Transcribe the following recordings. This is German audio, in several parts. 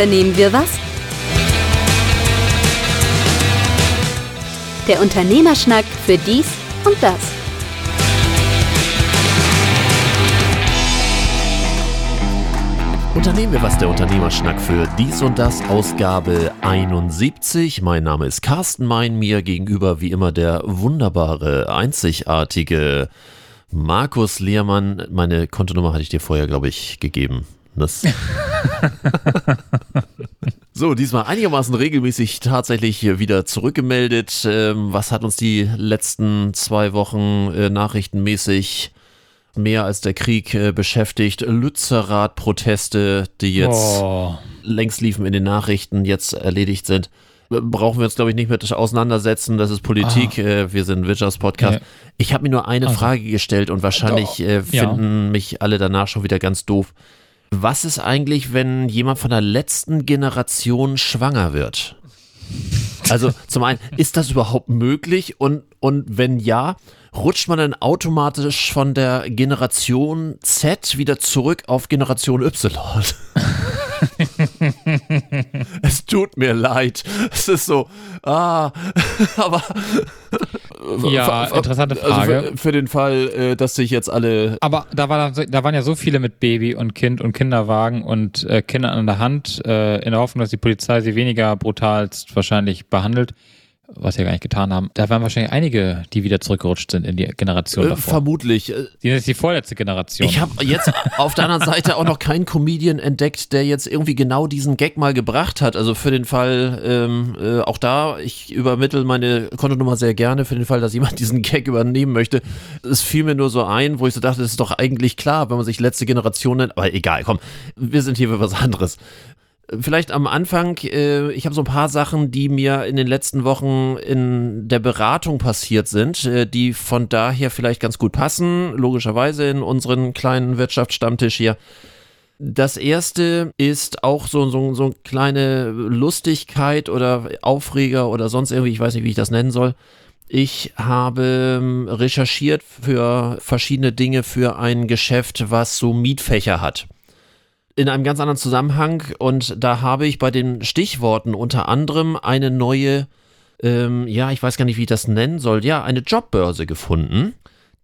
Unternehmen wir was? Der Unternehmerschnack für dies und das. Unternehmen wir was, der Unternehmerschnack für dies und das, Ausgabe 71. Mein Name ist Carsten Mein, mir gegenüber wie immer der wunderbare, einzigartige Markus Lehrmann. Meine Kontonummer hatte ich dir vorher, glaube ich, gegeben. Das so, diesmal einigermaßen regelmäßig tatsächlich wieder zurückgemeldet. Ähm, was hat uns die letzten zwei Wochen äh, nachrichtenmäßig mehr als der Krieg äh, beschäftigt? Lützerath-Proteste, die jetzt oh. längst liefen in den Nachrichten, jetzt erledigt sind. Brauchen wir uns, glaube ich, nicht mit auseinandersetzen. Das ist Politik. Ah. Äh, wir sind ein Wirtschaftspodcast. Ja. Ich habe mir nur eine also. Frage gestellt und wahrscheinlich äh, finden ja. mich alle danach schon wieder ganz doof. Was ist eigentlich, wenn jemand von der letzten Generation schwanger wird? Also zum einen, ist das überhaupt möglich? Und, und wenn ja, rutscht man dann automatisch von der Generation Z wieder zurück auf Generation Y? es tut mir leid. Es ist so, ah, aber. Ja, interessante Frage. Also für, für, den Fall, äh, dass sich jetzt alle. Aber da, war, da waren ja so viele mit Baby und Kind und Kinderwagen und äh, Kindern an der Hand, äh, in der Hoffnung, dass die Polizei sie weniger brutalst wahrscheinlich behandelt was sie gar nicht getan haben. Da waren wahrscheinlich einige, die wieder zurückgerutscht sind in die Generation äh, davor. Vermutlich. Die sind die vorletzte Generation. Ich habe jetzt auf der anderen Seite auch noch keinen Comedian entdeckt, der jetzt irgendwie genau diesen Gag mal gebracht hat. Also für den Fall, ähm, äh, auch da, ich übermittle meine Kontonummer sehr gerne, für den Fall, dass jemand diesen Gag übernehmen möchte. Es fiel mir nur so ein, wo ich so dachte, das ist doch eigentlich klar, wenn man sich letzte Generation nennt. Aber egal, komm, wir sind hier für was anderes. Vielleicht am Anfang, äh, ich habe so ein paar Sachen, die mir in den letzten Wochen in der Beratung passiert sind, äh, die von daher vielleicht ganz gut passen, logischerweise in unseren kleinen Wirtschaftsstammtisch hier. Das erste ist auch so, so, so eine kleine Lustigkeit oder Aufreger oder sonst irgendwie, ich weiß nicht, wie ich das nennen soll. Ich habe ähm, recherchiert für verschiedene Dinge für ein Geschäft, was so Mietfächer hat in einem ganz anderen Zusammenhang und da habe ich bei den Stichworten unter anderem eine neue, ähm, ja, ich weiß gar nicht, wie ich das nennen soll, ja, eine Jobbörse gefunden,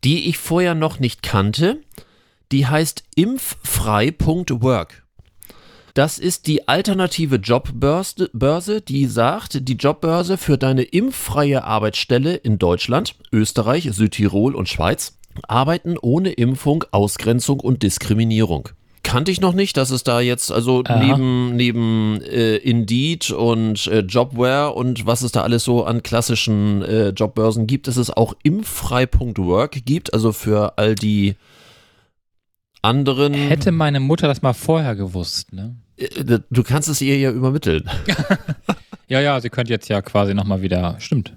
die ich vorher noch nicht kannte. Die heißt impffrei.work. Das ist die alternative Jobbörse, die sagt, die Jobbörse für deine impffreie Arbeitsstelle in Deutschland, Österreich, Südtirol und Schweiz arbeiten ohne Impfung, Ausgrenzung und Diskriminierung kannte ich noch nicht, dass es da jetzt, also Aha. neben, neben äh, Indeed und äh, Jobware und was es da alles so an klassischen äh, Jobbörsen gibt, dass es auch impfrei.work gibt, also für all die anderen. Hätte meine Mutter das mal vorher gewusst, ne? Äh, du kannst es ihr ja übermitteln. ja, ja, sie könnte jetzt ja quasi nochmal wieder. Stimmt.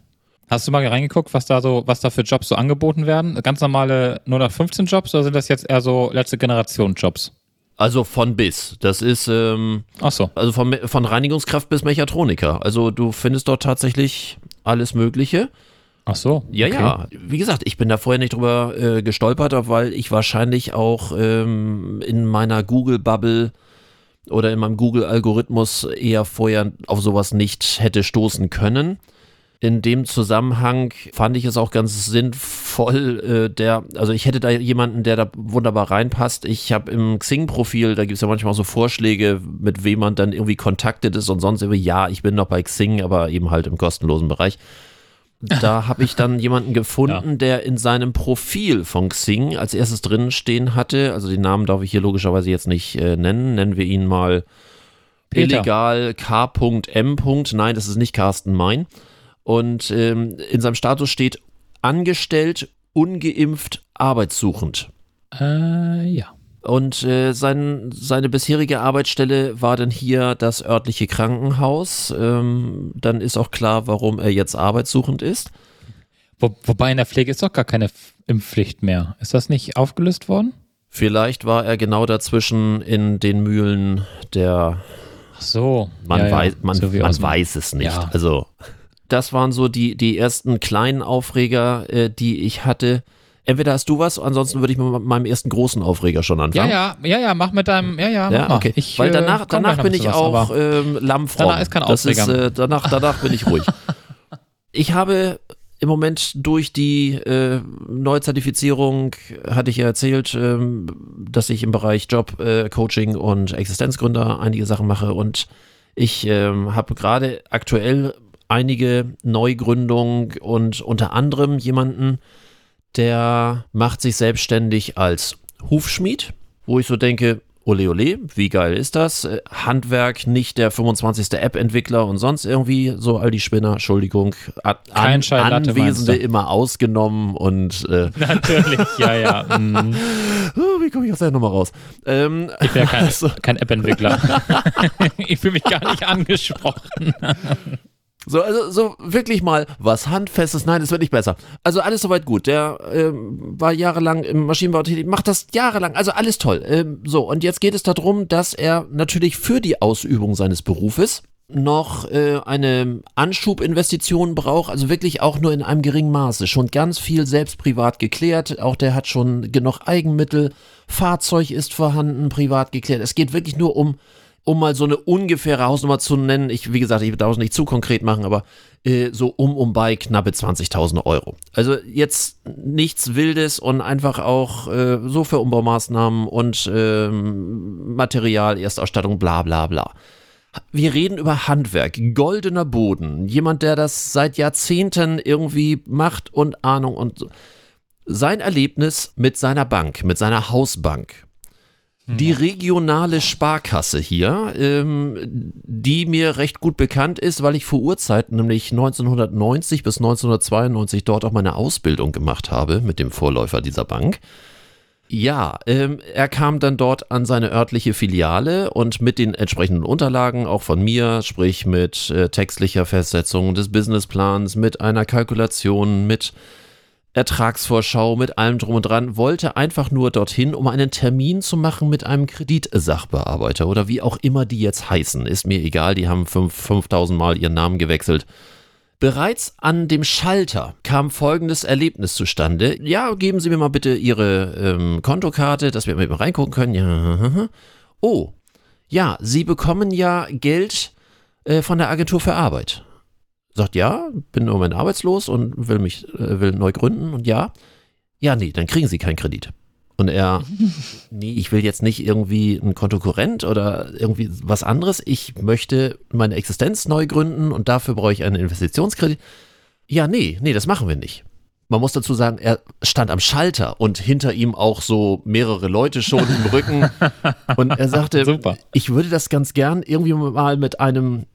Hast du mal reingeguckt, was da so, was da für Jobs so angeboten werden? Ganz normale 015 Jobs oder sind das jetzt eher so letzte Generation Jobs? Also von bis. Das ist ähm, Ach so. also von, von Reinigungskraft bis Mechatroniker. Also du findest dort tatsächlich alles Mögliche. Ach so. Ja, okay. ja. Wie gesagt, ich bin da vorher nicht drüber äh, gestolpert, weil ich wahrscheinlich auch ähm, in meiner Google-Bubble oder in meinem Google-Algorithmus eher vorher auf sowas nicht hätte stoßen können in dem Zusammenhang fand ich es auch ganz sinnvoll, äh, der, also ich hätte da jemanden, der da wunderbar reinpasst. Ich habe im Xing-Profil, da gibt es ja manchmal so Vorschläge, mit wem man dann irgendwie kontaktet ist und sonst irgendwie, ja, ich bin noch bei Xing, aber eben halt im kostenlosen Bereich. Da habe ich dann jemanden gefunden, ja. der in seinem Profil von Xing als erstes drin stehen hatte. Also den Namen darf ich hier logischerweise jetzt nicht äh, nennen. Nennen wir ihn mal Peter. illegal K.M. Nein, das ist nicht Carsten Mein. Und ähm, in seinem Status steht angestellt, ungeimpft, arbeitssuchend. Äh, ja. Und äh, sein, seine bisherige Arbeitsstelle war dann hier das örtliche Krankenhaus. Ähm, dann ist auch klar, warum er jetzt arbeitssuchend ist. Wo, wobei in der Pflege ist doch gar keine Impfpflicht mehr. Ist das nicht aufgelöst worden? Vielleicht war er genau dazwischen in den Mühlen der. Ach so. Man, ja, weiß, man, so man weiß es nicht. Ja. Also das waren so die, die ersten kleinen Aufreger, äh, die ich hatte. Entweder hast du was, ansonsten würde ich mit meinem ersten großen Aufreger schon Ja, anfangen. ja, ja, ja, mach mit deinem, ja, ja, mach Ja, okay. Ich, Weil äh, danach, danach bin ich auch was, aber- ähm, lammfromm. Danach ist kein das ist, Aufreger. äh, danach, danach bin ich ruhig. Ich habe im Moment durch die äh, Neuzertifizierung, hatte ich ja erzählt, ähm, dass ich im Bereich Job, äh, Coaching und Existenzgründer einige Sachen mache und ich ähm, habe gerade aktuell einige Neugründungen und unter anderem jemanden, der macht sich selbstständig als Hufschmied, wo ich so denke, ole ole, wie geil ist das? Äh, Handwerk, nicht der 25. App-Entwickler und sonst irgendwie so all die Spinner, Entschuldigung, an, Kein Anwesende immer ausgenommen und äh, Natürlich, ja, ja. mm. oh, wie komme ich aus der Nummer raus? Ähm, Ich wäre kein, also, kein App-Entwickler. ich fühle mich gar nicht angesprochen. So, also so wirklich mal was Handfestes. Nein, es wird nicht besser. Also alles soweit gut. Der ähm, war jahrelang im Maschinenbau tätig, macht das jahrelang. Also alles toll. Ähm, so, und jetzt geht es darum, dass er natürlich für die Ausübung seines Berufes noch äh, eine Anschubinvestition braucht, also wirklich auch nur in einem geringen Maße. Schon ganz viel selbst privat geklärt. Auch der hat schon genug Eigenmittel. Fahrzeug ist vorhanden, privat geklärt. Es geht wirklich nur um um mal so eine ungefähre Hausnummer zu nennen, ich, wie gesagt, ich darf es nicht zu konkret machen, aber äh, so um und bei knappe 20.000 Euro. Also jetzt nichts Wildes und einfach auch äh, so für Umbaumaßnahmen und ähm, Material, Erstausstattung, bla bla bla. Wir reden über Handwerk, goldener Boden, jemand, der das seit Jahrzehnten irgendwie macht und Ahnung und so. Sein Erlebnis mit seiner Bank, mit seiner Hausbank, die regionale Sparkasse hier, ähm, die mir recht gut bekannt ist, weil ich vor Urzeiten, nämlich 1990 bis 1992, dort auch meine Ausbildung gemacht habe mit dem Vorläufer dieser Bank. Ja, ähm, er kam dann dort an seine örtliche Filiale und mit den entsprechenden Unterlagen, auch von mir, sprich mit äh, textlicher Festsetzung des Businessplans, mit einer Kalkulation, mit Ertragsvorschau, mit allem drum und dran, wollte einfach nur dorthin, um einen Termin zu machen mit einem Kreditsachbearbeiter oder wie auch immer die jetzt heißen. Ist mir egal, die haben fünf- 5000 Mal ihren Namen gewechselt. Bereits an dem Schalter kam folgendes Erlebnis zustande. Ja, geben Sie mir mal bitte Ihre ähm, Kontokarte, dass wir mal reingucken können. Ja. Oh, ja, Sie bekommen ja Geld äh, von der Agentur für Arbeit. Sagt ja, bin im Moment arbeitslos und will mich äh, will neu gründen und ja. Ja, nee, dann kriegen Sie keinen Kredit. Und er, nee, ich will jetzt nicht irgendwie ein Kontokorrent oder irgendwie was anderes. Ich möchte meine Existenz neu gründen und dafür brauche ich einen Investitionskredit. Ja, nee, nee, das machen wir nicht. Man muss dazu sagen, er stand am Schalter und hinter ihm auch so mehrere Leute schon im Rücken. Und er sagte, Super. ich würde das ganz gern irgendwie mal mit einem,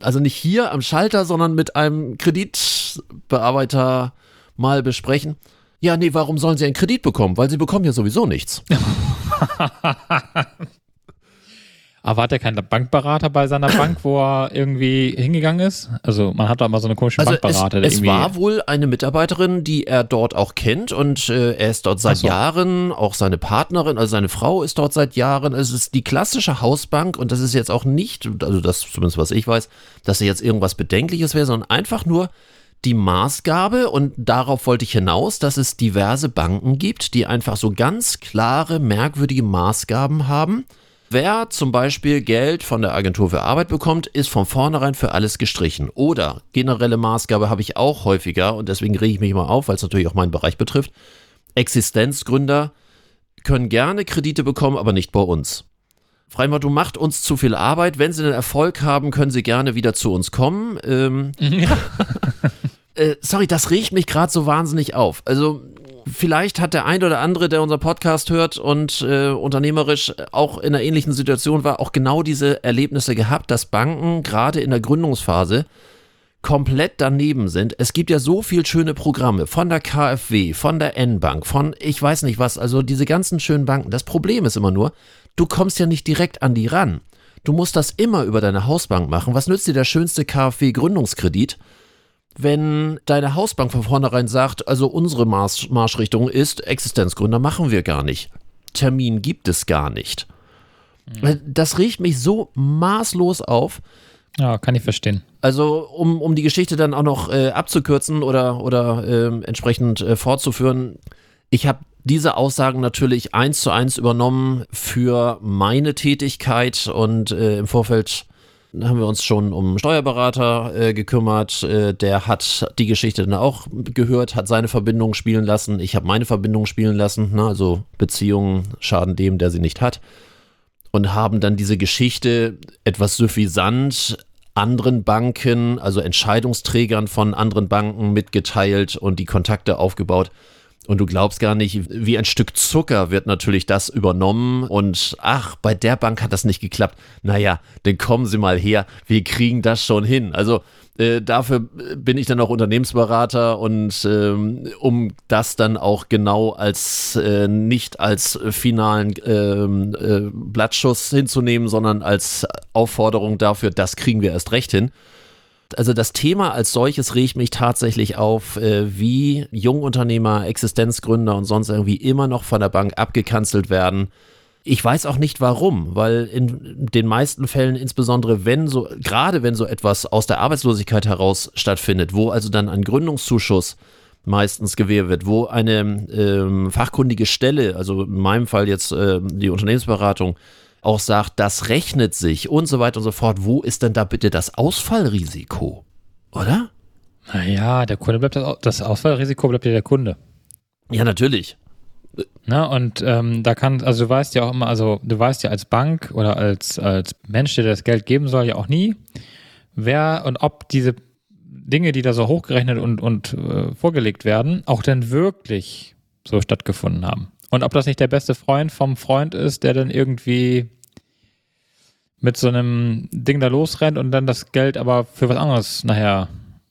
also nicht hier am Schalter, sondern mit einem Kreditbearbeiter mal besprechen. Ja, nee, warum sollen sie einen Kredit bekommen? Weil sie bekommen ja sowieso nichts. Aber hat er keinen Bankberater bei seiner Bank, wo er irgendwie hingegangen ist? Also man hat da immer so eine komische Also es, Bankberater, es irgendwie. war wohl eine Mitarbeiterin, die er dort auch kennt und äh, er ist dort seit so. Jahren, auch seine Partnerin, also seine Frau ist dort seit Jahren. Es ist die klassische Hausbank und das ist jetzt auch nicht, also das zumindest was ich weiß, dass er jetzt irgendwas Bedenkliches wäre, sondern einfach nur die Maßgabe und darauf wollte ich hinaus, dass es diverse Banken gibt, die einfach so ganz klare, merkwürdige Maßgaben haben. Wer zum Beispiel Geld von der Agentur für Arbeit bekommt, ist von vornherein für alles gestrichen. Oder generelle Maßgabe habe ich auch häufiger und deswegen rege ich mich mal auf, weil es natürlich auch meinen Bereich betrifft. Existenzgründer können gerne Kredite bekommen, aber nicht bei uns. Freimal, du macht uns zu viel Arbeit. Wenn sie einen Erfolg haben, können sie gerne wieder zu uns kommen. Ähm, äh, sorry, das regt mich gerade so wahnsinnig auf. Also vielleicht hat der ein oder andere, der unseren Podcast hört und äh, unternehmerisch auch in einer ähnlichen Situation war, auch genau diese Erlebnisse gehabt, dass Banken gerade in der Gründungsphase komplett daneben sind. Es gibt ja so viel schöne Programme von der KfW, von der N-Bank, von ich weiß nicht was, also diese ganzen schönen Banken. Das Problem ist immer nur, du kommst ja nicht direkt an die ran. Du musst das immer über deine Hausbank machen. Was nützt dir der schönste KfW-Gründungskredit, wenn deine Hausbank von vornherein sagt, also unsere Marsch Marschrichtung ist, Existenzgründer machen wir gar nicht. Termin gibt es gar nicht. Das riecht mich so maßlos auf. ja, kann ich verstehen. Also, um, um die Geschichte dann auch noch äh, abzukürzen oder, oder ähm, entsprechend äh, fortzuführen, Ich habe diese Aussagen natürlich eins zu eins übernommen für meine Tätigkeit und äh, im Vorfeld haben wir uns schon um einen Steuerberater äh, gekümmert. Äh, der hat die Geschichte dann auch gehört, hat seine Verbindung spielen lassen. Ich habe meine Verbindung spielen lassen. Ne? Also Beziehungen schaden dem, der sie nicht hat. Und haben dann diese Geschichte etwas suffisant anderen Banken, also Entscheidungsträgern von anderen Banken mitgeteilt und die Kontakte aufgebaut. Und du glaubst gar nicht, wie ein Stück Zucker wird natürlich das übernommen. Und ach, bei der Bank hat das nicht geklappt. Naja, dann kommen Sie mal her, wir kriegen das schon hin. Also äh, dafür bin ich dann auch Unternehmensberater und ähm, um das dann auch genau als äh, nicht als finalen ähm, äh, Blattschuss hinzunehmen, sondern als Aufforderung dafür, das kriegen wir erst recht hin also das Thema als solches regt mich tatsächlich auf, äh, wie Jungunternehmer, Existenzgründer und sonst irgendwie immer noch von der Bank abgekanzelt werden. Ich weiß auch nicht warum, weil in den meisten Fällen, insbesondere wenn so, gerade wenn so etwas aus der Arbeitslosigkeit heraus stattfindet, wo also dann ein Gründungszuschuss meistens gewährt wird, wo eine ähm, fachkundige Stelle, also in meinem Fall jetzt äh, die Unternehmensberatung, auch sagt, das rechnet sich und so weiter und so fort, wo ist denn da bitte das Ausfallrisiko? Oder? Naja, der Kunde bleibt das, das Ausfallrisiko bleibt ja der Kunde. Ja, natürlich. Na, und ähm, da kann, also du weißt ja auch immer, also du weißt ja als Bank oder als, als Mensch, der das Geld geben soll, ja auch nie, wer und ob diese Dinge, die da so hochgerechnet und, und äh, vorgelegt werden, auch denn wirklich so stattgefunden haben. Und ob das nicht der beste Freund vom Freund ist, der dann irgendwie mit so einem Ding da losrennt und dann das Geld aber für was anderes nachher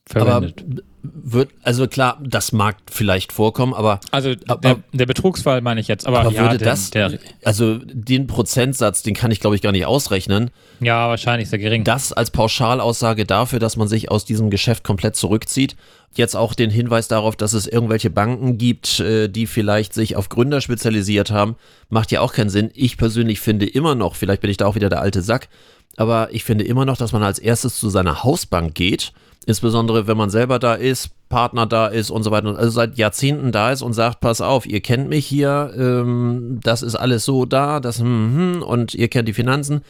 verwendet. Aber wird, also klar, das mag vielleicht vorkommen, aber. Also der, der Betrugsfall meine ich jetzt, aber, aber ja, würde den, das, der, also den Prozentsatz, den kann ich glaube ich gar nicht ausrechnen. Ja, wahrscheinlich sehr gering. Das als Pauschalaussage dafür, dass man sich aus diesem Geschäft komplett zurückzieht. Jetzt auch den Hinweis darauf, dass es irgendwelche Banken gibt, äh, die vielleicht sich auf Gründer spezialisiert haben, macht ja auch keinen Sinn. Ich persönlich finde immer noch, vielleicht bin ich da auch wieder der alte Sack, aber ich finde immer noch, dass man als erstes zu seiner Hausbank geht Insbesondere, wenn man selber da ist, Partner da ist und so weiter. Also seit Jahrzehnten da ist und sagt, pass auf, ihr kennt mich hier, ähm, das ist alles so da, das hm, hm, und ihr kennt die Finanzen.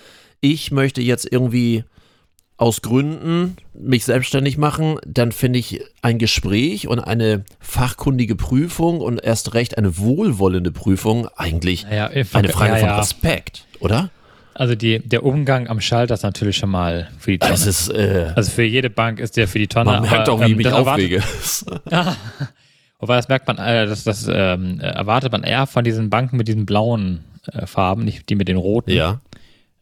Ich möchte jetzt irgendwie aus Gründen mich selbstständig machen, dann finde ich ein Gespräch und eine fachkundige Prüfung und erst recht eine wohlwollende Prüfung eigentlich Naja, eine Frage ja, von ja. Respekt, oder? Also die, der Umgang am Schalter ist natürlich schon mal für die Tonne. Ist, äh, also für jede Bank ist der für die Tonne. man merkt aber, auch, wie ich ähm, mich das aufrege. Ja. Wobei das merkt man, äh, das, das ähm, erwartet man eher von diesen Banken mit diesen blauen äh, Farben, nicht die mit den roten. ja.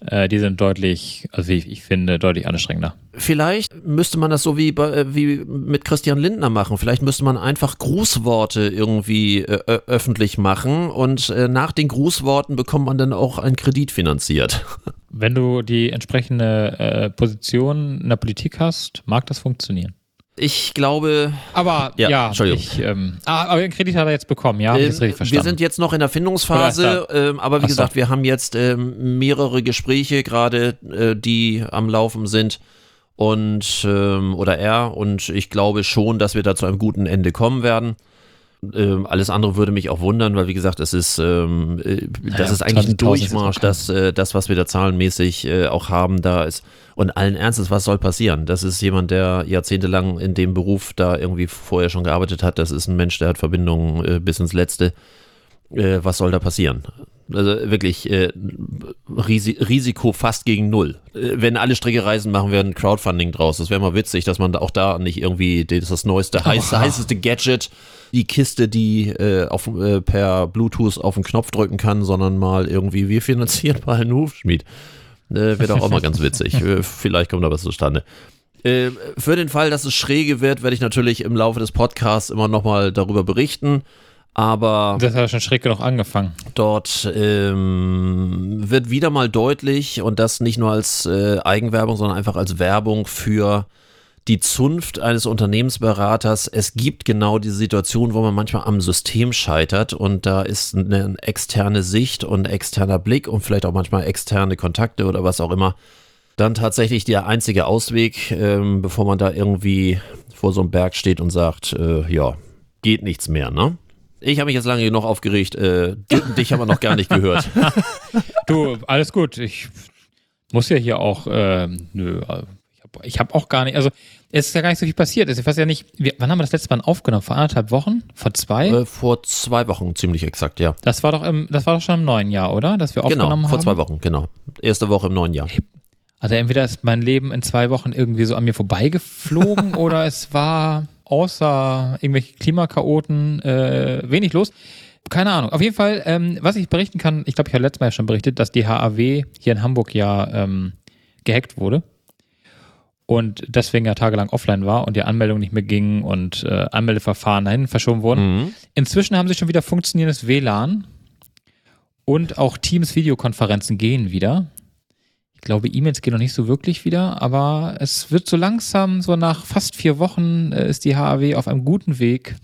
Äh, die sind deutlich, also wie ich, ich finde, deutlich anstrengender. Vielleicht müsste man das so wie, bei, äh, wie mit Christian Lindner machen. Vielleicht müsste man einfach Grußworte irgendwie äh, öffentlich machen und äh, nach den Grußworten bekommt man dann auch einen Kredit finanziert. Wenn du die entsprechende äh, Position in der Politik hast, mag das funktionieren. Ich glaube, Aber Ja, ja, Entschuldigung. ich, ähm, ah, aber den Kredit hat er jetzt bekommen, ja, ähm, das richtig verstanden. wir sind jetzt noch in der Findungsphase, ähm, aber wie Ach so. gesagt, wir haben jetzt ähm, mehrere Gespräche gerade, äh, die am Laufen sind und ähm, oder er und ich glaube schon, dass wir da zu einem guten Ende kommen werden. Ähm, alles andere würde mich auch wundern, weil wie gesagt, es ist, ähm, äh, das Naja, ist eigentlich ein 20.000 ist Durchmarsch, dass äh, das, was wir da zahlenmäßig äh, auch haben, da ist. Und allen Ernstes, was soll passieren? Das ist jemand, der jahrzehntelang in dem Beruf da irgendwie vorher schon gearbeitet hat. Das ist ein Mensch, der hat Verbindungen äh, bis ins Letzte. Äh, was soll da passieren? Also wirklich äh, Risi Risiko fast gegen null. Äh, wenn alle Stricke reisen, machen wir ein Crowdfunding draus. Das wäre mal witzig, dass man auch da nicht irgendwie das, das neueste, heiß, heißeste Gadget, die Kiste, die äh, auf, äh, per Bluetooth auf den Knopf drücken kann, sondern mal irgendwie, wir finanzieren mal einen Hufschmied. Äh, Wäre doch auch mal ganz witzig. Äh, Vielleicht kommt da was zustande. Für den Fall, dass es schräge wird, werde ich natürlich im Laufe des Podcasts immer nochmal darüber berichten. Aber das hat ja schon schräg genug angefangen. dort ähm, wird wieder mal deutlich, und das nicht nur als äh, Eigenwerbung, sondern einfach als Werbung für die Zunft eines Unternehmensberaters. Es gibt genau diese Situation, wo man manchmal am System scheitert und da ist eine externe Sicht und externer Blick und vielleicht auch manchmal externe Kontakte oder was auch immer dann tatsächlich der einzige Ausweg, ähm, bevor man da irgendwie vor so einem Berg steht und sagt, äh, ja, geht nichts mehr, ne? Ich habe mich jetzt lange genug aufgeregt. Äh, dich haben wir noch gar nicht gehört. Du, alles gut. Ich muss ja hier auch, äh, nö, ich habe hab auch gar nicht, also es ist ja gar nicht so viel passiert. Ich weiß ja nicht, wir, wann haben wir das letzte Mal aufgenommen? Vor anderthalb Wochen? Vor zwei? Äh, vor zwei Wochen, ziemlich exakt, ja. Das war doch im, das war doch schon im neuen Jahr, oder? Dass wir Genau, aufgenommen haben. vor zwei Wochen, genau. Erste Woche im neuen Jahr. Also entweder ist mein Leben in zwei Wochen irgendwie so an mir vorbeigeflogen oder es war außer irgendwelche Klimakaoten äh, wenig los. Keine Ahnung. Auf jeden Fall, ähm, was ich berichten kann, ich glaube, ich habe letztes Mal ja schon berichtet, dass die HAW hier in Hamburg ja ähm, gehackt wurde und deswegen ja tagelang offline war und die Anmeldung nicht mehr ging und äh, Anmeldeverfahren dahin verschoben wurden. Mhm. Inzwischen haben sie schon wieder funktionierendes WLAN und auch Teams-Videokonferenzen gehen wieder. Ich glaube, E-Mails gehen noch nicht so wirklich wieder, aber es wird so langsam, so nach fast vier Wochen äh, ist die HAW auf einem guten Weg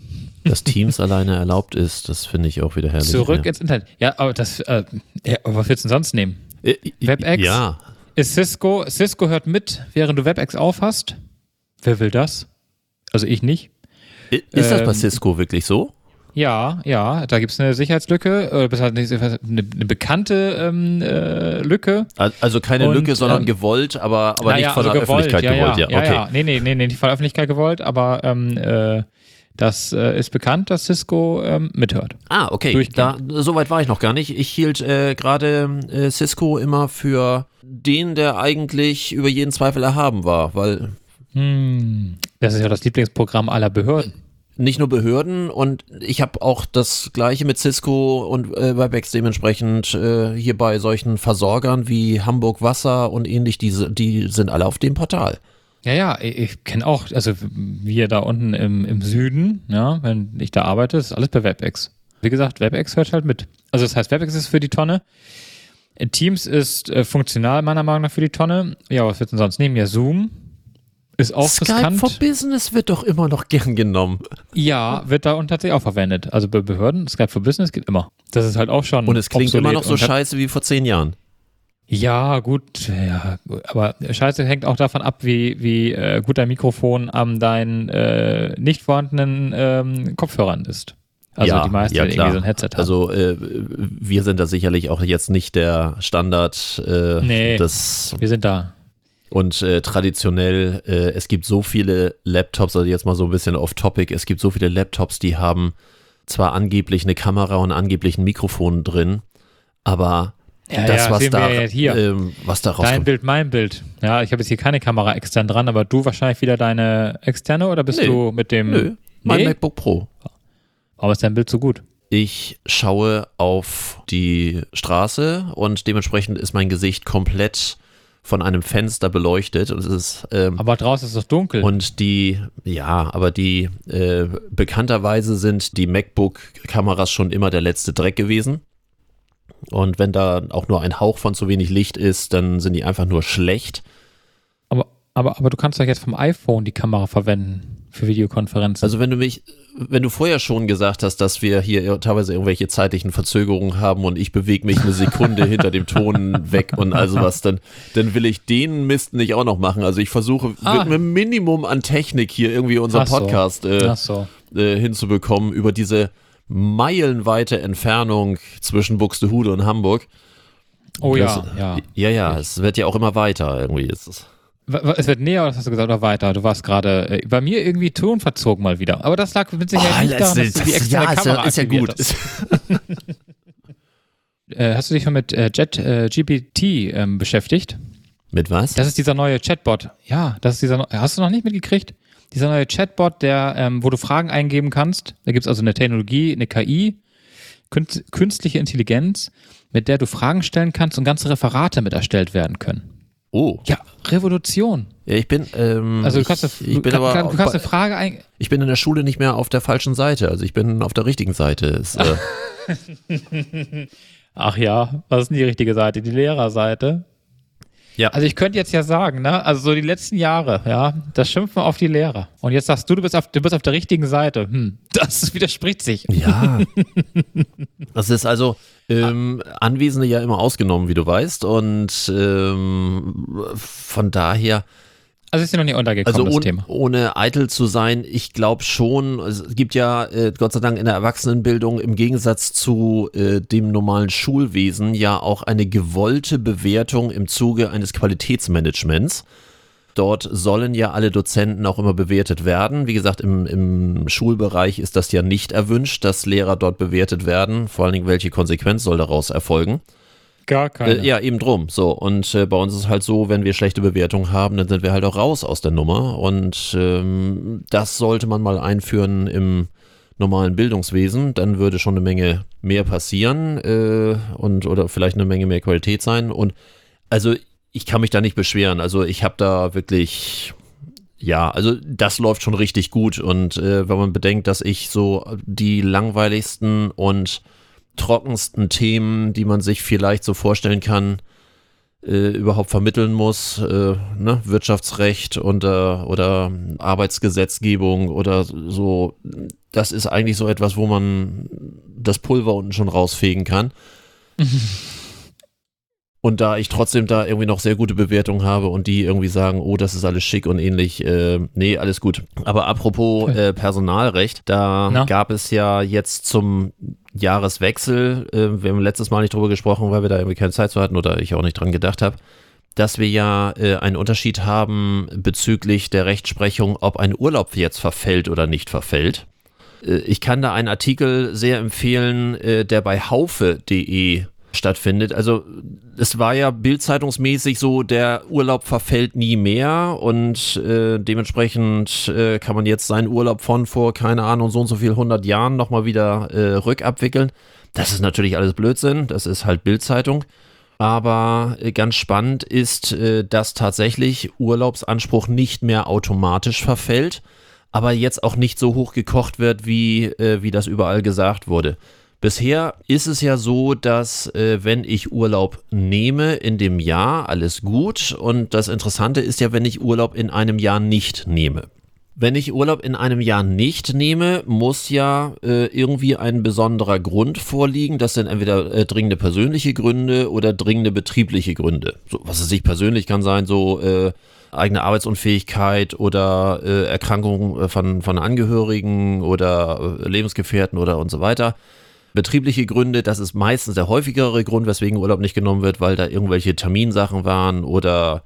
Dass Teams alleine erlaubt ist, das finde ich auch wieder herrlich. zurück ja. ins Internet. Ja, aber das, äh, ja, aber was willst du denn sonst nehmen? Äh, WebEx? Ja, Ist Cisco, Cisco hört mit, während du WebEx aufhast? Wer will das? Also ich nicht. Ist das bei Ähm, Cisco wirklich so? Ja, ja, da gibt es eine Sicherheitslücke, äh, nicht- eine, eine bekannte ähm, äh, Lücke. Al- Also keine Und, Lücke, sondern ähm, gewollt, aber, aber nicht Naja, von also der Öffentlichkeit ja, gewollt. Ja, Ja, okay. ja. Nee, nee, nee, nee, nicht von der Öffentlichkeit gewollt, aber ähm, äh, das äh, ist bekannt, dass Cisco ähm, mithört. Ah, okay. Da, Durchgehend. so weit war ich noch gar nicht. Ich hielt äh, gerade äh, Cisco immer für den, der eigentlich über jeden Zweifel erhaben war, weil Hm, das ist ja das Lieblingsprogramm aller Behörden. Nicht nur Behörden und ich habe auch das gleiche mit Cisco und äh, WebEx dementsprechend äh, hier bei solchen Versorgern wie Hamburg Wasser und ähnlich, die, die sind alle auf dem Portal. Ja, ja, ich, kenne auch, also wir da unten im, im Süden, ja, wenn ich da arbeite, ist alles bei WebEx. Wie gesagt, WebEx hört halt mit. Also das heißt, WebEx ist für die Tonne. Äh, Teams ist äh, funktional meiner Meinung nach für die Tonne. Ja, was wird denn sonst nehmen? Ja, Zoom ist auch Skype riskant. for Business wird doch immer noch gern genommen. Ja, wird da und tatsächlich auch verwendet. Also bei Behörden, Skype for Business geht immer. Das ist halt auch schon. Und es klingt immer noch so scheiße wie vor zehn Jahren. Ja, gut, ja, aber Scheiße hängt auch davon ab, wie, wie äh, gut dein Mikrofon an deinen äh, nicht vorhandenen ähm, Kopfhörern ist. Also ja, die meisten ja, irgendwie so ein Headset haben. Also äh, wir sind da sicherlich auch jetzt nicht der Standard äh, Nee. das wir sind da. Und äh, traditionell äh, es gibt so viele Laptops, also jetzt mal so ein bisschen off topic, es gibt so viele Laptops, die haben zwar angeblich eine Kamera und angeblich ein Mikrofon drin, aber Ja, das ja, was da ja hier. ähm, was da Dein rauskommt. Bild, mein Bild. Ja, ich habe jetzt hier keine Kamera extern dran, aber du wahrscheinlich wieder deine externe oder bist Nö. du mit dem. Nö, mein Nee? MacBook Pro. Aber ist dein Bild so gut? Ich schaue auf die Straße und dementsprechend ist mein Gesicht komplett von einem Fenster beleuchtet. Und es ist ähm, Aber draußen ist es dunkel. und die, ja, aber die äh, bekannterweise sind die MacBook-Kameras schon immer der letzte Dreck gewesen. Und wenn da auch nur ein Hauch von zu wenig Licht ist, dann sind die einfach nur schlecht. aber, aber, aber du kannst doch jetzt vom iPhone die Kamera verwenden für Videokonferenzen. Also wenn du mich, wenn du vorher schon gesagt hast, dass wir hier teilweise irgendwelche zeitlichen Verzögerungen haben und ich bewege mich eine Sekunde hinter dem Ton weg und also was, dann, dann will ich den Mist nicht auch noch machen. Also ich versuche Ah. mit einem Minimum an Technik hier irgendwie unseren so. Podcast äh, so. äh, hinzubekommen über diese meilenweite Entfernung zwischen Buxtehude und Hamburg. Oh Das- ja, ja. Ja, ja, es wird ja auch immer weiter irgendwie. Es ist, wa- Es wird näher, oder hast du gesagt, oder weiter? Du warst gerade äh, bei mir irgendwie Ton verzogen mal wieder. Aber das lag mit Sicherheit nicht daran, dass du die externe Oh, ja, ist ja, Kamera ist ja gut. hast. Äh, hast du dich mal mit äh, Jet äh, GPT ähm, beschäftigt? Mit was? Das ist dieser neue Chatbot. Ja, das ist dieser. Hast du noch nicht mitgekriegt? Dieser neue Chatbot, der, ähm, wo du Fragen eingeben kannst. Da gibt es also eine Technologie, eine KI, künst- künstliche Intelligenz, mit der du Fragen stellen kannst und ganze Referate mit erstellt werden können. Oh, Ja, Revolution. ja, ich bin, ähm, Also du ich, kannst, eine, ich du, bin kann, aber, kann, du kannst eine Frage ein, ich bin in der Schule nicht mehr auf der falschen Seite. Also ich bin auf der richtigen Seite. Es, äh, Ach ja, was ist denn die richtige Seite? Die Lehrerseite? Ja. Also ich könnte jetzt ja sagen, ne, also so die letzten Jahre, ja, das schimpfen auf die Lehrer. Und jetzt sagst du, du bist auf, du bist auf der richtigen Seite. Hm, das widerspricht sich. Ja. Das ist also ähm, Anwesende ja immer ausgenommen, wie du weißt. Und ähm, von daher, Also ist dir noch nicht untergekommen, also das ohne, Thema. ohne eitel zu sein, ich glaube schon, es gibt ja äh, Gott sei Dank in der Erwachsenenbildung im Gegensatz zu äh, dem normalen Schulwesen ja auch eine gewollte Bewertung im Zuge eines Qualitätsmanagements. Dort sollen ja alle Dozenten auch immer bewertet werden. Wie gesagt, im, im Schulbereich ist das ja nicht erwünscht, dass Lehrer dort bewertet werden. Vor allen Dingen, welche Konsequenz soll daraus erfolgen? Gar keine. Äh, ja, eben drum. So, und äh, bei uns ist es halt so, wenn wir schlechte Bewertungen haben, dann sind wir halt auch raus aus der Nummer. Und ähm, das sollte man mal einführen im normalen Bildungswesen. Dann würde schon eine Menge mehr passieren äh, und oder vielleicht eine Menge mehr Qualität sein. Und also ich kann mich da nicht beschweren. Also ich habe da wirklich ja, also das läuft schon richtig gut. Und äh, wenn man bedenkt, dass ich so die langweiligsten und trockensten Themen, die man sich vielleicht so vorstellen kann, äh, überhaupt vermitteln muss, äh, ne? Wirtschaftsrecht und, äh, oder Arbeitsgesetzgebung oder so, das ist eigentlich so etwas, wo man das Pulver unten schon rausfegen kann. Und da ich trotzdem da irgendwie noch sehr gute Bewertungen habe und die irgendwie sagen, oh, das ist alles schick und ähnlich, äh, nee, alles gut. Aber apropos äh, Personalrecht, da Na? gab es ja jetzt zum Jahreswechsel, äh, wir haben letztes Mal nicht drüber gesprochen, weil wir da irgendwie keine Zeit zu hatten oder ich auch nicht dran gedacht habe, dass wir ja äh, einen Unterschied haben bezüglich der Rechtsprechung, ob ein Urlaub jetzt verfällt oder nicht verfällt. Äh, ich kann da einen Artikel sehr empfehlen, äh, der bei haufe.de stattfindet. Also es war ja bildzeitungsmäßig so, der Urlaub verfällt nie mehr und äh, dementsprechend äh, kann man jetzt seinen Urlaub von vor, keine Ahnung, so und so viel 100 Jahren nochmal wieder äh, rückabwickeln. Das ist natürlich alles Blödsinn, das ist halt Bildzeitung. Aber äh, ganz spannend ist, äh, dass tatsächlich Urlaubsanspruch nicht mehr automatisch verfällt, aber jetzt auch nicht so hoch gekocht wird, wie, äh, wie das überall gesagt wurde. Bisher ist es ja so, dass äh, wenn ich Urlaub nehme in dem Jahr, alles gut. Und das Interessante ist ja, wenn ich Urlaub in einem Jahr nicht nehme. Wenn ich Urlaub in einem Jahr nicht nehme, muss ja äh, irgendwie ein besonderer Grund vorliegen. Das sind entweder äh, dringende persönliche Gründe oder dringende betriebliche Gründe. So, was es sich persönlich kann sein, so äh, eigene Arbeitsunfähigkeit oder äh, Erkrankung äh, von, von Angehörigen oder äh, Lebensgefährten oder und so weiter. Betriebliche Gründe, das ist meistens der häufigere Grund, weswegen Urlaub nicht genommen wird, weil da irgendwelche Terminsachen waren oder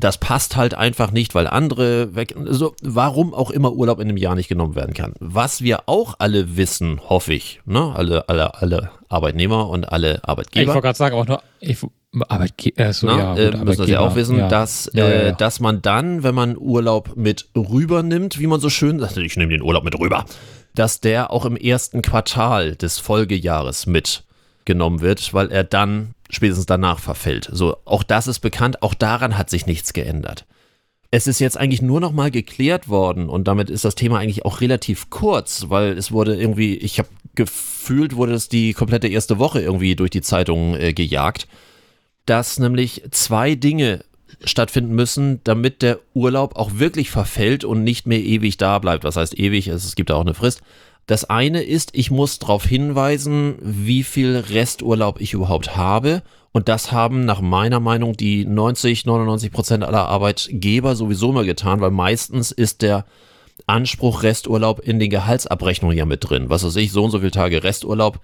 das passt halt einfach nicht, weil andere weg. Also warum auch immer Urlaub in einem Jahr nicht genommen werden kann. Was wir auch alle wissen, hoffe ich, ne? alle, alle, alle Arbeitnehmer und alle Arbeitgeber. ich wollte gerade sagen, auch nur ich, Arbeitgeber. Äh, so, Na, ja, äh, gut, müssen das ja auch Arbeitgeber, wissen, ja. dass, Ja, ja, äh, dass man dann, wenn man Urlaub mit rübernimmt, wie man so schön sagt, ich nehme den Urlaub mit rüber, dass der auch im ersten Quartal des Folgejahres mitgenommen wird, weil er dann spätestens danach verfällt. So, auch das ist bekannt, auch daran hat sich nichts geändert. Es ist jetzt eigentlich nur noch mal geklärt worden und damit ist das Thema eigentlich auch relativ kurz, weil es wurde irgendwie, ich habe gefühlt, wurde es die komplette erste Woche irgendwie durch die Zeitung äh, gejagt, dass nämlich zwei Dinge stattfinden müssen, damit der Urlaub auch wirklich verfällt und nicht mehr ewig da bleibt. Was heißt ewig? Es gibt auch eine Frist. Das eine ist, ich muss darauf hinweisen, wie viel Resturlaub ich überhaupt habe. Und das haben nach meiner Meinung die 90, 99 Prozent aller Arbeitgeber sowieso mal getan, weil meistens ist der Anspruch Resturlaub in den Gehaltsabrechnungen ja mit drin. Was weiß ich, so und so viele Tage Resturlaub,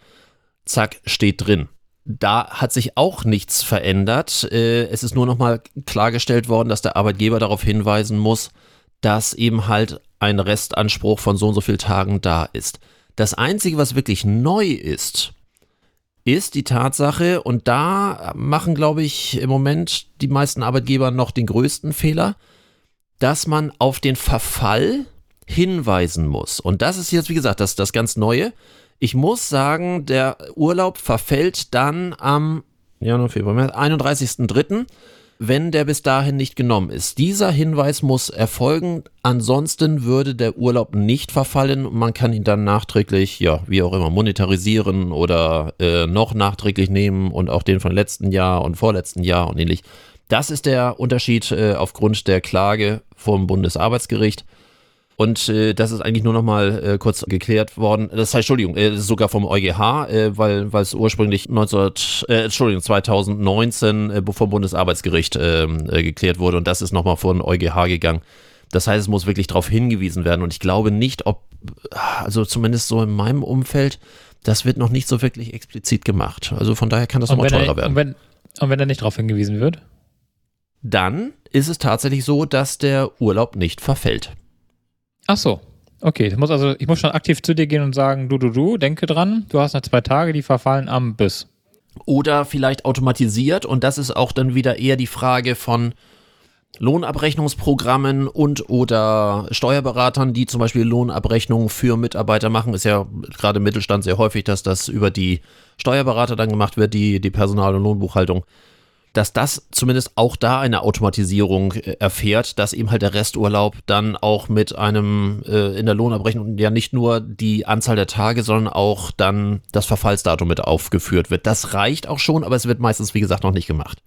zack, steht drin. Da hat sich auch nichts verändert. Äh, Es ist nur nochmal klargestellt worden, dass der Arbeitgeber darauf hinweisen muss, dass eben halt ein Restanspruch von so und so vielen Tagen da ist. Das Einzige, was wirklich neu ist, ist die Tatsache, und da machen, glaube ich, im Moment die meisten Arbeitgeber noch den größten Fehler, dass man auf den Verfall hinweisen muss. Und das ist jetzt, wie gesagt, das, das ganz Neue. Ich muss sagen, der Urlaub verfällt dann am Januar, Februar, März, 31.03., wenn der bis dahin nicht genommen ist. Dieser Hinweis muss erfolgen, ansonsten würde der Urlaub nicht verfallen und man kann ihn dann nachträglich, ja, wie auch immer, monetarisieren oder äh, noch nachträglich nehmen und auch den von letzten Jahr und vorletzten Jahr und ähnlich. Das ist der Unterschied äh, aufgrund der Klage vom Bundesarbeitsgericht. Und äh, das ist eigentlich nur noch mal äh, kurz geklärt worden. Das heißt, Entschuldigung, äh, sogar vom EuGH, äh, weil es ursprünglich 19, äh, Entschuldigung, 2019 äh, vom Bundesarbeitsgericht äh, äh, geklärt wurde und das ist nochmal vor den EuGH gegangen. Das heißt, es muss wirklich darauf hingewiesen werden und ich glaube nicht, ob, also zumindest so in meinem Umfeld, das wird noch nicht so wirklich explizit gemacht. Also von daher kann das nochmal teurer er, werden. und, wenn, und wenn da nicht drauf hingewiesen wird? Dann ist es tatsächlich so, dass der Urlaub nicht verfällt. Ach so. Okay, ich muss also, ich muss schon aktiv zu dir gehen und sagen, du, du, du, denke dran, du hast noch zwei Tage, die verfallen am Biss. oder vielleicht automatisiert und das ist auch dann wieder eher die Frage von Lohnabrechnungsprogrammen und oder Steuerberatern, die zum Beispiel Lohnabrechnungen für Mitarbeiter machen. Ist ja gerade im Mittelstand sehr häufig, dass das über die Steuerberater dann gemacht wird, die, die Personal- und Lohnbuchhaltung. Dass das zumindest auch da eine Automatisierung äh, erfährt, dass eben halt der Resturlaub dann auch mit einem äh, in der Lohnabrechnung ja nicht nur die Anzahl der Tage, sondern auch dann das Verfallsdatum mit aufgeführt wird. Das reicht auch schon, aber es wird meistens, wie gesagt, noch nicht gemacht.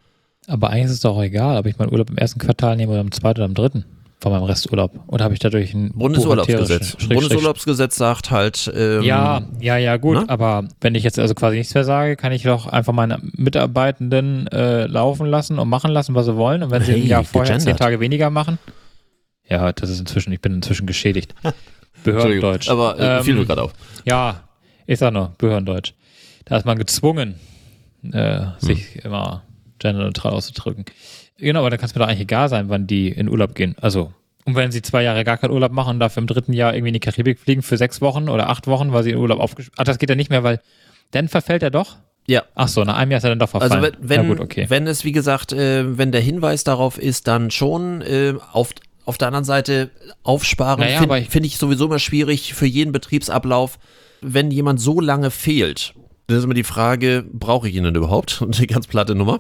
Aber eigentlich ist es doch egal, ob ich meinen Urlaub im ersten Quartal nehme oder im zweiten oder im dritten von meinem Resturlaub. Oder habe ich dadurch ein Bundesurlaubsgesetz. Bundеsurlaubsgesetz sagt halt, ähm, Ja, ja, ja, gut. ne? Aber wenn ich jetzt also quasi nichts mehr sage, kann ich doch einfach meine Mitarbeitenden äh, laufen lassen und machen lassen, was sie wollen. Und wenn sie Hey, Jahr vorher zehn gegendert. Tage weniger machen. Ja, das ist inzwischen, ich bin inzwischen geschädigt. Behördendeutsch. aber äh, Ähm, fiel mir gerade auf. Ja, ich sag nur, Behördendeutsch. Da ist man gezwungen, äh, sich immer genderneutral auszudrücken. Genau, aber da kann es mir doch eigentlich egal sein, wann die in Urlaub gehen. Also, und wenn sie zwei Jahre gar keinen Urlaub machen und dafür im dritten Jahr irgendwie in die Karibik fliegen für sechs Wochen oder acht Wochen, weil sie in Urlaub aufgeschrieben Ach, das geht ja nicht mehr, weil dann verfällt er doch. Ja. Ach so, nach einem Jahr ist er dann doch verfallen. Also wenn, gut, okay. wenn es, wie gesagt, äh, wenn der Hinweis darauf ist, dann schon äh, auf, auf der anderen Seite aufsparen, Naja, finde aber ich- find ich sowieso immer schwierig für jeden Betriebsablauf, wenn jemand so lange fehlt. Das ist immer die Frage, brauche ich ihn denn überhaupt? Und die ganz platte Nummer.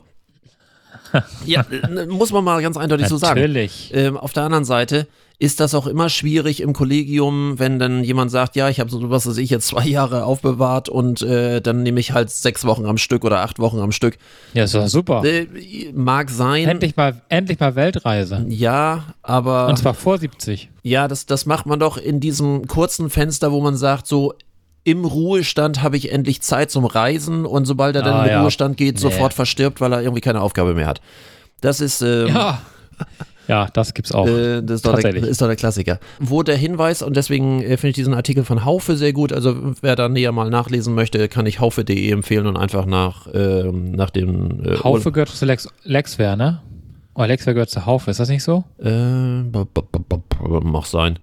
Ja, äh, muss man mal ganz eindeutig so sagen. Natürlich. Ähm, auf der anderen Seite ist das auch immer schwierig im Kollegium, wenn dann jemand sagt, ja, ich habe so was, was ich jetzt zwei Jahre aufbewahrt und äh, dann nehme ich halt sechs Wochen am Stück oder acht Wochen am Stück. Ja, ist doch super. Äh, mag sein. endlich mal, endlich mal Weltreise. Ja, aber Und zwar vor 70. ja, das, das macht man doch in diesem kurzen Fenster, wo man sagt, so im Ruhestand habe ich endlich Zeit zum Reisen und sobald er dann Ah, in den ja. Ruhestand geht, Nee. sofort verstirbt, weil er irgendwie keine Aufgabe mehr hat. Das ist, ähm, Ja. Ja, das gibt's auch. Äh, das ist doch, der, ist doch der Klassiker. Wo der Hinweis, und deswegen äh, finde ich diesen Artikel von Haufe sehr gut, also wer da näher mal nachlesen möchte, kann ich haufe.de empfehlen und einfach nach, ähm, nach dem äh, Haufe gehört zu Lex, Lexware, ne? Oh, Lexware gehört zu Haufe, ist das nicht so? Äh, b- b- b- mag sein.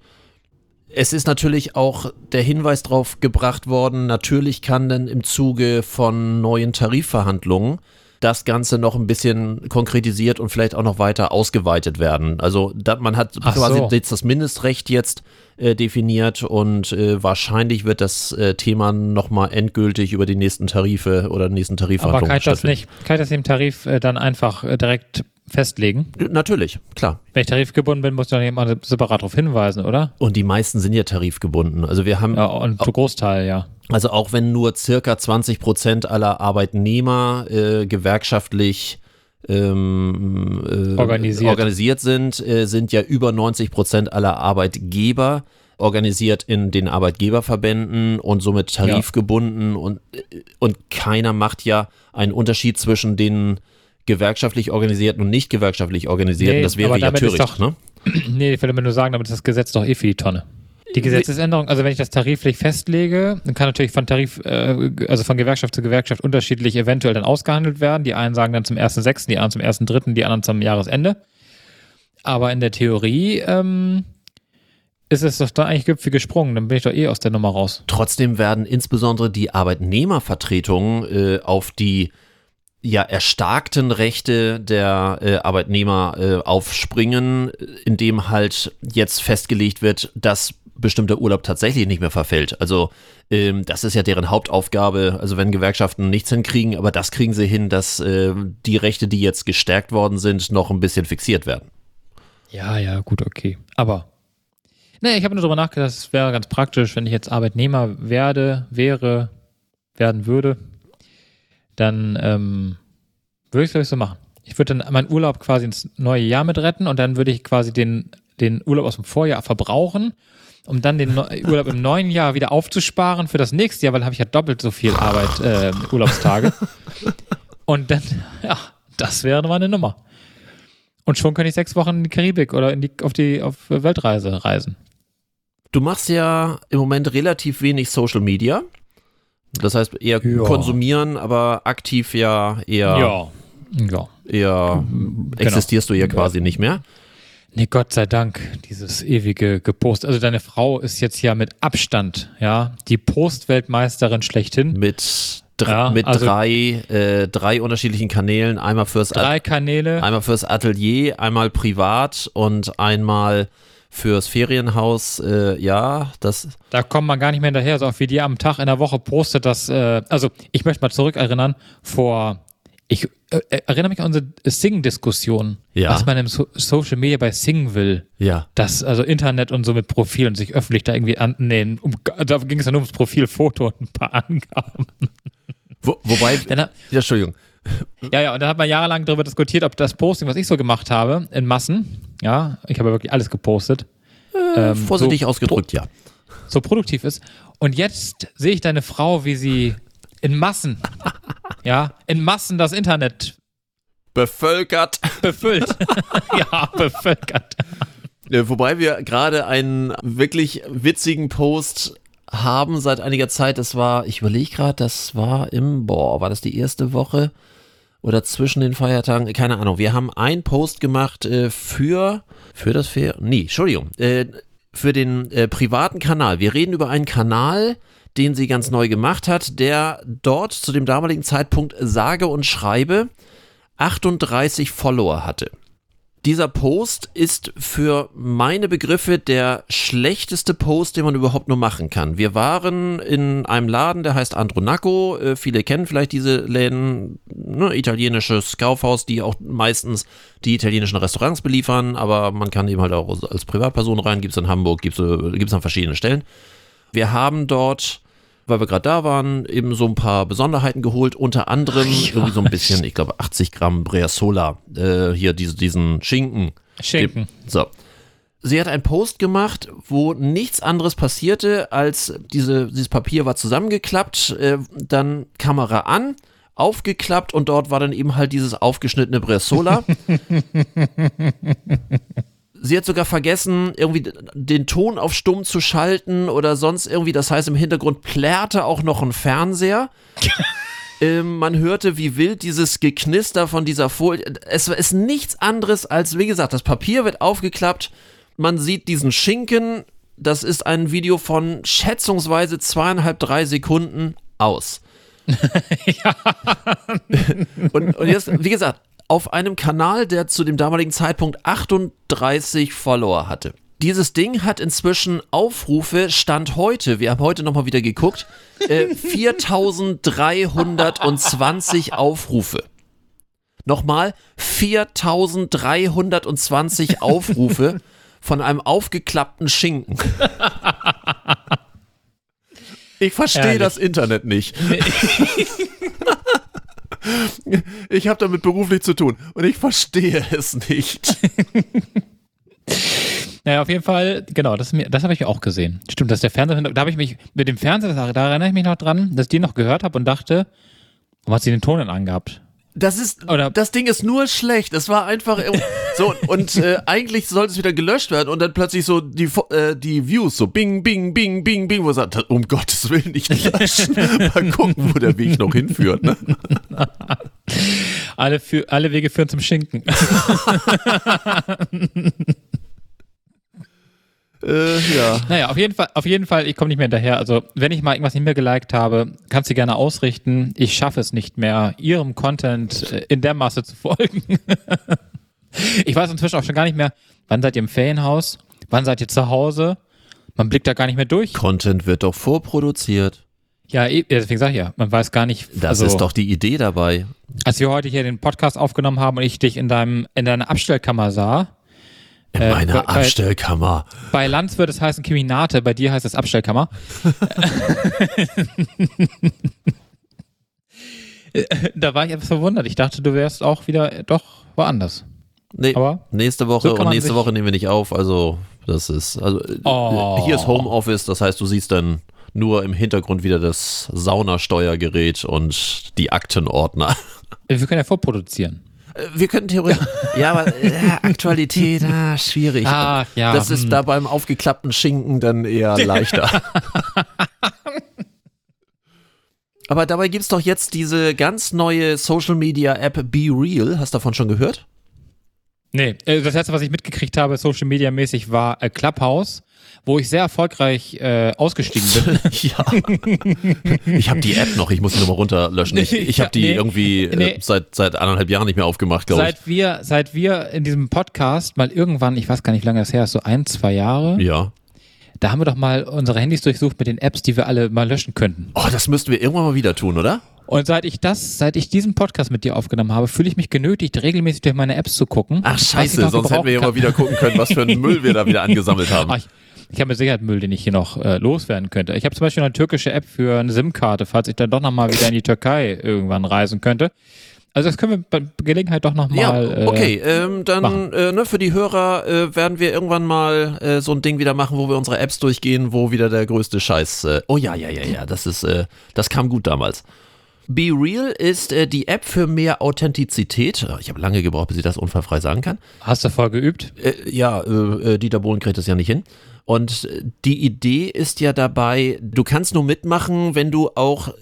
Es ist natürlich auch der Hinweis drauf gebracht worden, natürlich kann dann im Zuge von neuen Tarifverhandlungen das Ganze noch ein bisschen konkretisiert und vielleicht auch noch weiter ausgeweitet werden. Also da, man hat Ach quasi so. jetzt das Mindestrecht jetzt äh, definiert und äh, wahrscheinlich wird das äh, Thema nochmal endgültig über die nächsten Tarife oder nächsten Aber Tarifverhandlungen kann ich das nicht, kann ich das im Tarif äh, dann einfach äh, direkt festlegen? Natürlich, klar. Wenn ich tarifgebunden bin, muss ich doch mal separat darauf hinweisen, oder? Und die meisten sind ja tarifgebunden. Also wir haben Ja, und zu Großteil, ja. Also auch wenn nur circa 20 Prozent aller Arbeitnehmer äh, gewerkschaftlich ähm, äh, Organisiert. organisiert sind, äh, sind ja über 90 Prozent aller Arbeitgeber organisiert in den Arbeitgeberverbänden und somit tarifgebunden und, äh, und keiner macht ja einen Unterschied zwischen den gewerkschaftlich organisierten und nicht gewerkschaftlich organisierten. Nee, das wäre aber ja töricht, doch- ne? Nee, ich will nur sagen, damit ist das Gesetz doch eh für die Tonne. Die Gesetzesänderung, also wenn ich das tariflich festlege, dann kann natürlich von Tarif, äh, also von Gewerkschaft zu Gewerkschaft unterschiedlich eventuell dann ausgehandelt werden. Die einen sagen dann zum 1.6., die anderen zum 1.3., die anderen zum Jahresende. Aber in der Theorie ähm, ist es doch da eigentlich Gipfel gesprungen. Dann bin ich doch eh aus der Nummer raus. Trotzdem werden insbesondere die Arbeitnehmervertretungen äh, auf die ja erstarkten Rechte der äh, Arbeitnehmer äh, aufspringen, indem halt jetzt festgelegt wird, dass bestimmter Urlaub tatsächlich nicht mehr verfällt. Also ähm, das ist ja deren Hauptaufgabe. Also wenn Gewerkschaften nichts hinkriegen, aber das kriegen sie hin, dass äh, die Rechte, die jetzt gestärkt worden sind, noch ein bisschen fixiert werden. Ja, ja, gut, okay. Aber, nee, ich habe nur darüber nachgedacht, es wäre ganz praktisch, wenn ich jetzt Arbeitnehmer werde, wäre, werden würde, dann ähm, würde ich es, glaube ich, so machen. Ich würde dann meinen Urlaub quasi ins neue Jahr mit retten und dann würde ich quasi den den Urlaub aus dem Vorjahr verbrauchen, um dann den Neu- Urlaub im neuen Jahr wieder aufzusparen für das nächste Jahr, weil dann habe ich ja doppelt so viel Arbeit, äh, Urlaubstage. Und dann, ja, das wäre mal eine Nummer. Und schon könnte ich sechs Wochen in die Karibik oder in die, auf die auf Weltreise reisen. Du machst ja im Moment relativ wenig Social Media. Das heißt eher Ja. konsumieren, aber aktiv ja eher, Ja. Ja. eher existierst du ja quasi nicht mehr. Nee, Gott sei Dank, dieses ewige Gepost. Also deine Frau ist jetzt ja mit Abstand, ja, die Postweltmeisterin schlechthin. Mit, dr Ja, mit also- drei, äh, drei unterschiedlichen Kanälen. Einmal fürs, Drei Kanäle. einmal fürs Atelier, einmal privat und einmal fürs Ferienhaus. Äh, ja, das Da kommt man gar nicht mehr hinterher, so auch wie die am Tag in der Woche postet, dass, äh, also ich möchte mal zurückerinnern, vor, ich äh, erinnere mich an unsere Sing-Diskussion, Ja. was man im so Social Media bei Sing will. ja. Das, also Internet und so mit Profil und sich öffentlich da irgendwie annähen. Um, da ging es ja nur ums Profilfoto und ein paar Angaben. Wo, wobei, Dann, ja, Entschuldigung. Ja, ja, und da hat man jahrelang darüber diskutiert, ob das Posting, was ich so gemacht habe, in Massen, ja, ich habe wirklich alles gepostet, ähm, Vorsichtig so, ausgedrückt, ja. so produktiv ist. Und jetzt sehe ich deine Frau, wie sie in Massen, ja, in Massen das Internet Bevölkert. befüllt. ja, bevölkert. Äh, Wobei wir gerade einen wirklich witzigen Post haben seit einiger Zeit. Das war, ich überlege gerade, das war im, boah, war das die erste Woche oder zwischen den Feiertagen? Keine Ahnung. Wir haben einen Post gemacht äh, für, für das Fair, nee, Entschuldigung, äh, für den äh, privaten Kanal. Wir reden über einen Kanal, den sie ganz neu gemacht hat, der dort zu dem damaligen Zeitpunkt sage und schreibe 38 Follower hatte. Dieser Post ist für meine Begriffe der schlechteste Post, den man überhaupt nur machen kann. Wir waren in einem Laden, der heißt Andronaco. Äh, viele kennen vielleicht diese Läden, ne, italienisches Kaufhaus, die auch meistens die italienischen Restaurants beliefern, aber man kann eben halt auch als Privatperson rein. Gibt es in Hamburg, gibt es an verschiedenen Stellen. Wir haben dort, weil wir gerade da waren, eben so ein paar Besonderheiten geholt. Unter anderem irgendwie so ein bisschen, ich glaube 80 Gramm Breasola. Äh, hier diese, diesen Schinken. Schinken. So. Sie hat einen Post gemacht, wo nichts anderes passierte, als diese, dieses Papier war zusammengeklappt, äh, dann Kamera an, aufgeklappt und dort war dann eben halt dieses aufgeschnittene Bresola. Sie hat sogar vergessen, irgendwie den Ton auf stumm zu schalten oder sonst irgendwie. Das heißt, im Hintergrund plärrte auch noch ein Fernseher. ähm, man hörte wie wild dieses Geknister von dieser Folie. Es ist nichts anderes als, wie gesagt, das Papier wird aufgeklappt. Man sieht diesen Schinken. Das ist ein Video von schätzungsweise zweieinhalb, drei Sekunden aus. und, und jetzt, wie gesagt, auf einem Kanal, der zu dem damaligen Zeitpunkt 38 Follower hatte. Dieses Ding hat inzwischen Aufrufe, Stand heute, wir haben heute nochmal wieder geguckt, äh, 4320 Aufrufe. Nochmal 4320 Aufrufe von einem aufgeklappten Schinken. Ich verstehe das Internet nicht. Ich habe damit beruflich zu tun und ich verstehe es nicht. Naja, auf jeden Fall, genau, das, das habe ich auch gesehen. Stimmt, dass der Fernseher, da habe ich mich, mit dem Fernseher, da erinnere ich mich noch dran, dass ich den noch gehört habe und dachte, warum hat sie den Ton denn angehabt? Das ist, Oder- das Ding ist nur schlecht. Es war einfach so und äh, eigentlich sollte es wieder gelöscht werden und dann plötzlich so die äh, die Views so Bing Bing Bing Bing Bing, wo sagt, um Gottes Willen nicht löschen. Mal gucken, wo der Weg noch hinführt. Ne? Alle, für, alle Wege führen zum Schinken. Äh, ja. Naja, auf jeden Fall, auf jeden Fall, ich komme nicht mehr hinterher. Also, wenn ich mal irgendwas nicht mehr geliked habe, kannst du gerne ausrichten. Ich schaffe es nicht mehr, ihrem Content äh, in der Masse zu folgen. ich weiß inzwischen auch schon gar nicht mehr, wann seid ihr im Ferienhaus? Wann seid ihr zu Hause? Man blickt da gar nicht mehr durch. Content wird doch vorproduziert. Ja, eh, deswegen sag ich ja, man weiß gar nicht. Das also, ist doch die Idee dabei. Als wir heute hier den Podcast aufgenommen haben und ich dich in deinem in deiner Abstellkammer sah, In Äh, meiner bei- bei- Abstellkammer. bei Lanz wird es heißen Kriminate, bei dir heißt es Abstellkammer. da war ich etwas verwundert. Ich dachte, du wärst auch wieder äh, doch woanders. Nee, Aber nächste Woche so und nächste Woche nehmen wir nicht auf. Also, das ist, also, äh, Oh. hier ist Homeoffice, das heißt, du siehst dann nur im Hintergrund wieder das Saunasteuergerät und die Aktenordner. wir können ja vorproduzieren. Äh, Wir könnten theoretisch, ja, aber äh, Aktualität, ah, schwierig. Ach, ja, Das ist hm. da beim aufgeklappten Schinken dann eher leichter. aber dabei gibt es doch jetzt diese ganz neue Social Media App Be Real. Hast du davon schon gehört? Nee, äh, das letzte, was ich mitgekriegt habe, Social Media mäßig, war äh, Clubhouse, wo ich sehr erfolgreich äh, ausgestiegen bin. Ja. Ich habe die App noch, ich muss sie nochmal runterlöschen. Ich, ich habe die Nee, irgendwie äh, nee. seit, seit anderthalb Jahren nicht mehr aufgemacht, glaube ich. seit wir, seit wir in diesem Podcast mal irgendwann, ich weiß gar nicht, wie lange das her ist, so ein, zwei Jahre, Ja. da haben wir doch mal unsere Handys durchsucht mit den Apps, die wir alle mal löschen könnten. Oh, das müssten wir irgendwann mal wieder tun, oder? Und seit ich das, seit ich diesen Podcast mit dir aufgenommen habe, fühle ich mich genötigt, regelmäßig durch meine Apps zu gucken. Ach scheiße, sonst hätten wir ja mal wieder gucken können, was für einen Müll wir da wieder angesammelt haben. Ach, ich ich habe mit Sicherheit Müll, den ich hier noch äh, loswerden könnte. Ich habe zum Beispiel eine türkische App für eine SIM-Karte, falls ich dann doch nochmal wieder in die Türkei irgendwann reisen könnte. Also das können wir bei Gelegenheit doch nochmal. Ja, okay, ähm, dann äh, ne, für die Hörer äh, werden wir irgendwann mal äh, so ein Ding wieder machen, wo wir unsere Apps durchgehen, wo wieder der größte Scheiß. Äh, oh ja, ja, ja, ja, das ist, äh, das kam gut damals. Be Real ist äh, die App für mehr Authentizität. Ich habe lange gebraucht, bis ich das unfallfrei sagen kann. Hast du voll geübt? Äh, ja, äh, äh, Dieter Bohlen kriegt das ja nicht hin. Und äh, die Idee ist ja dabei, du kannst nur mitmachen, wenn du auch äh,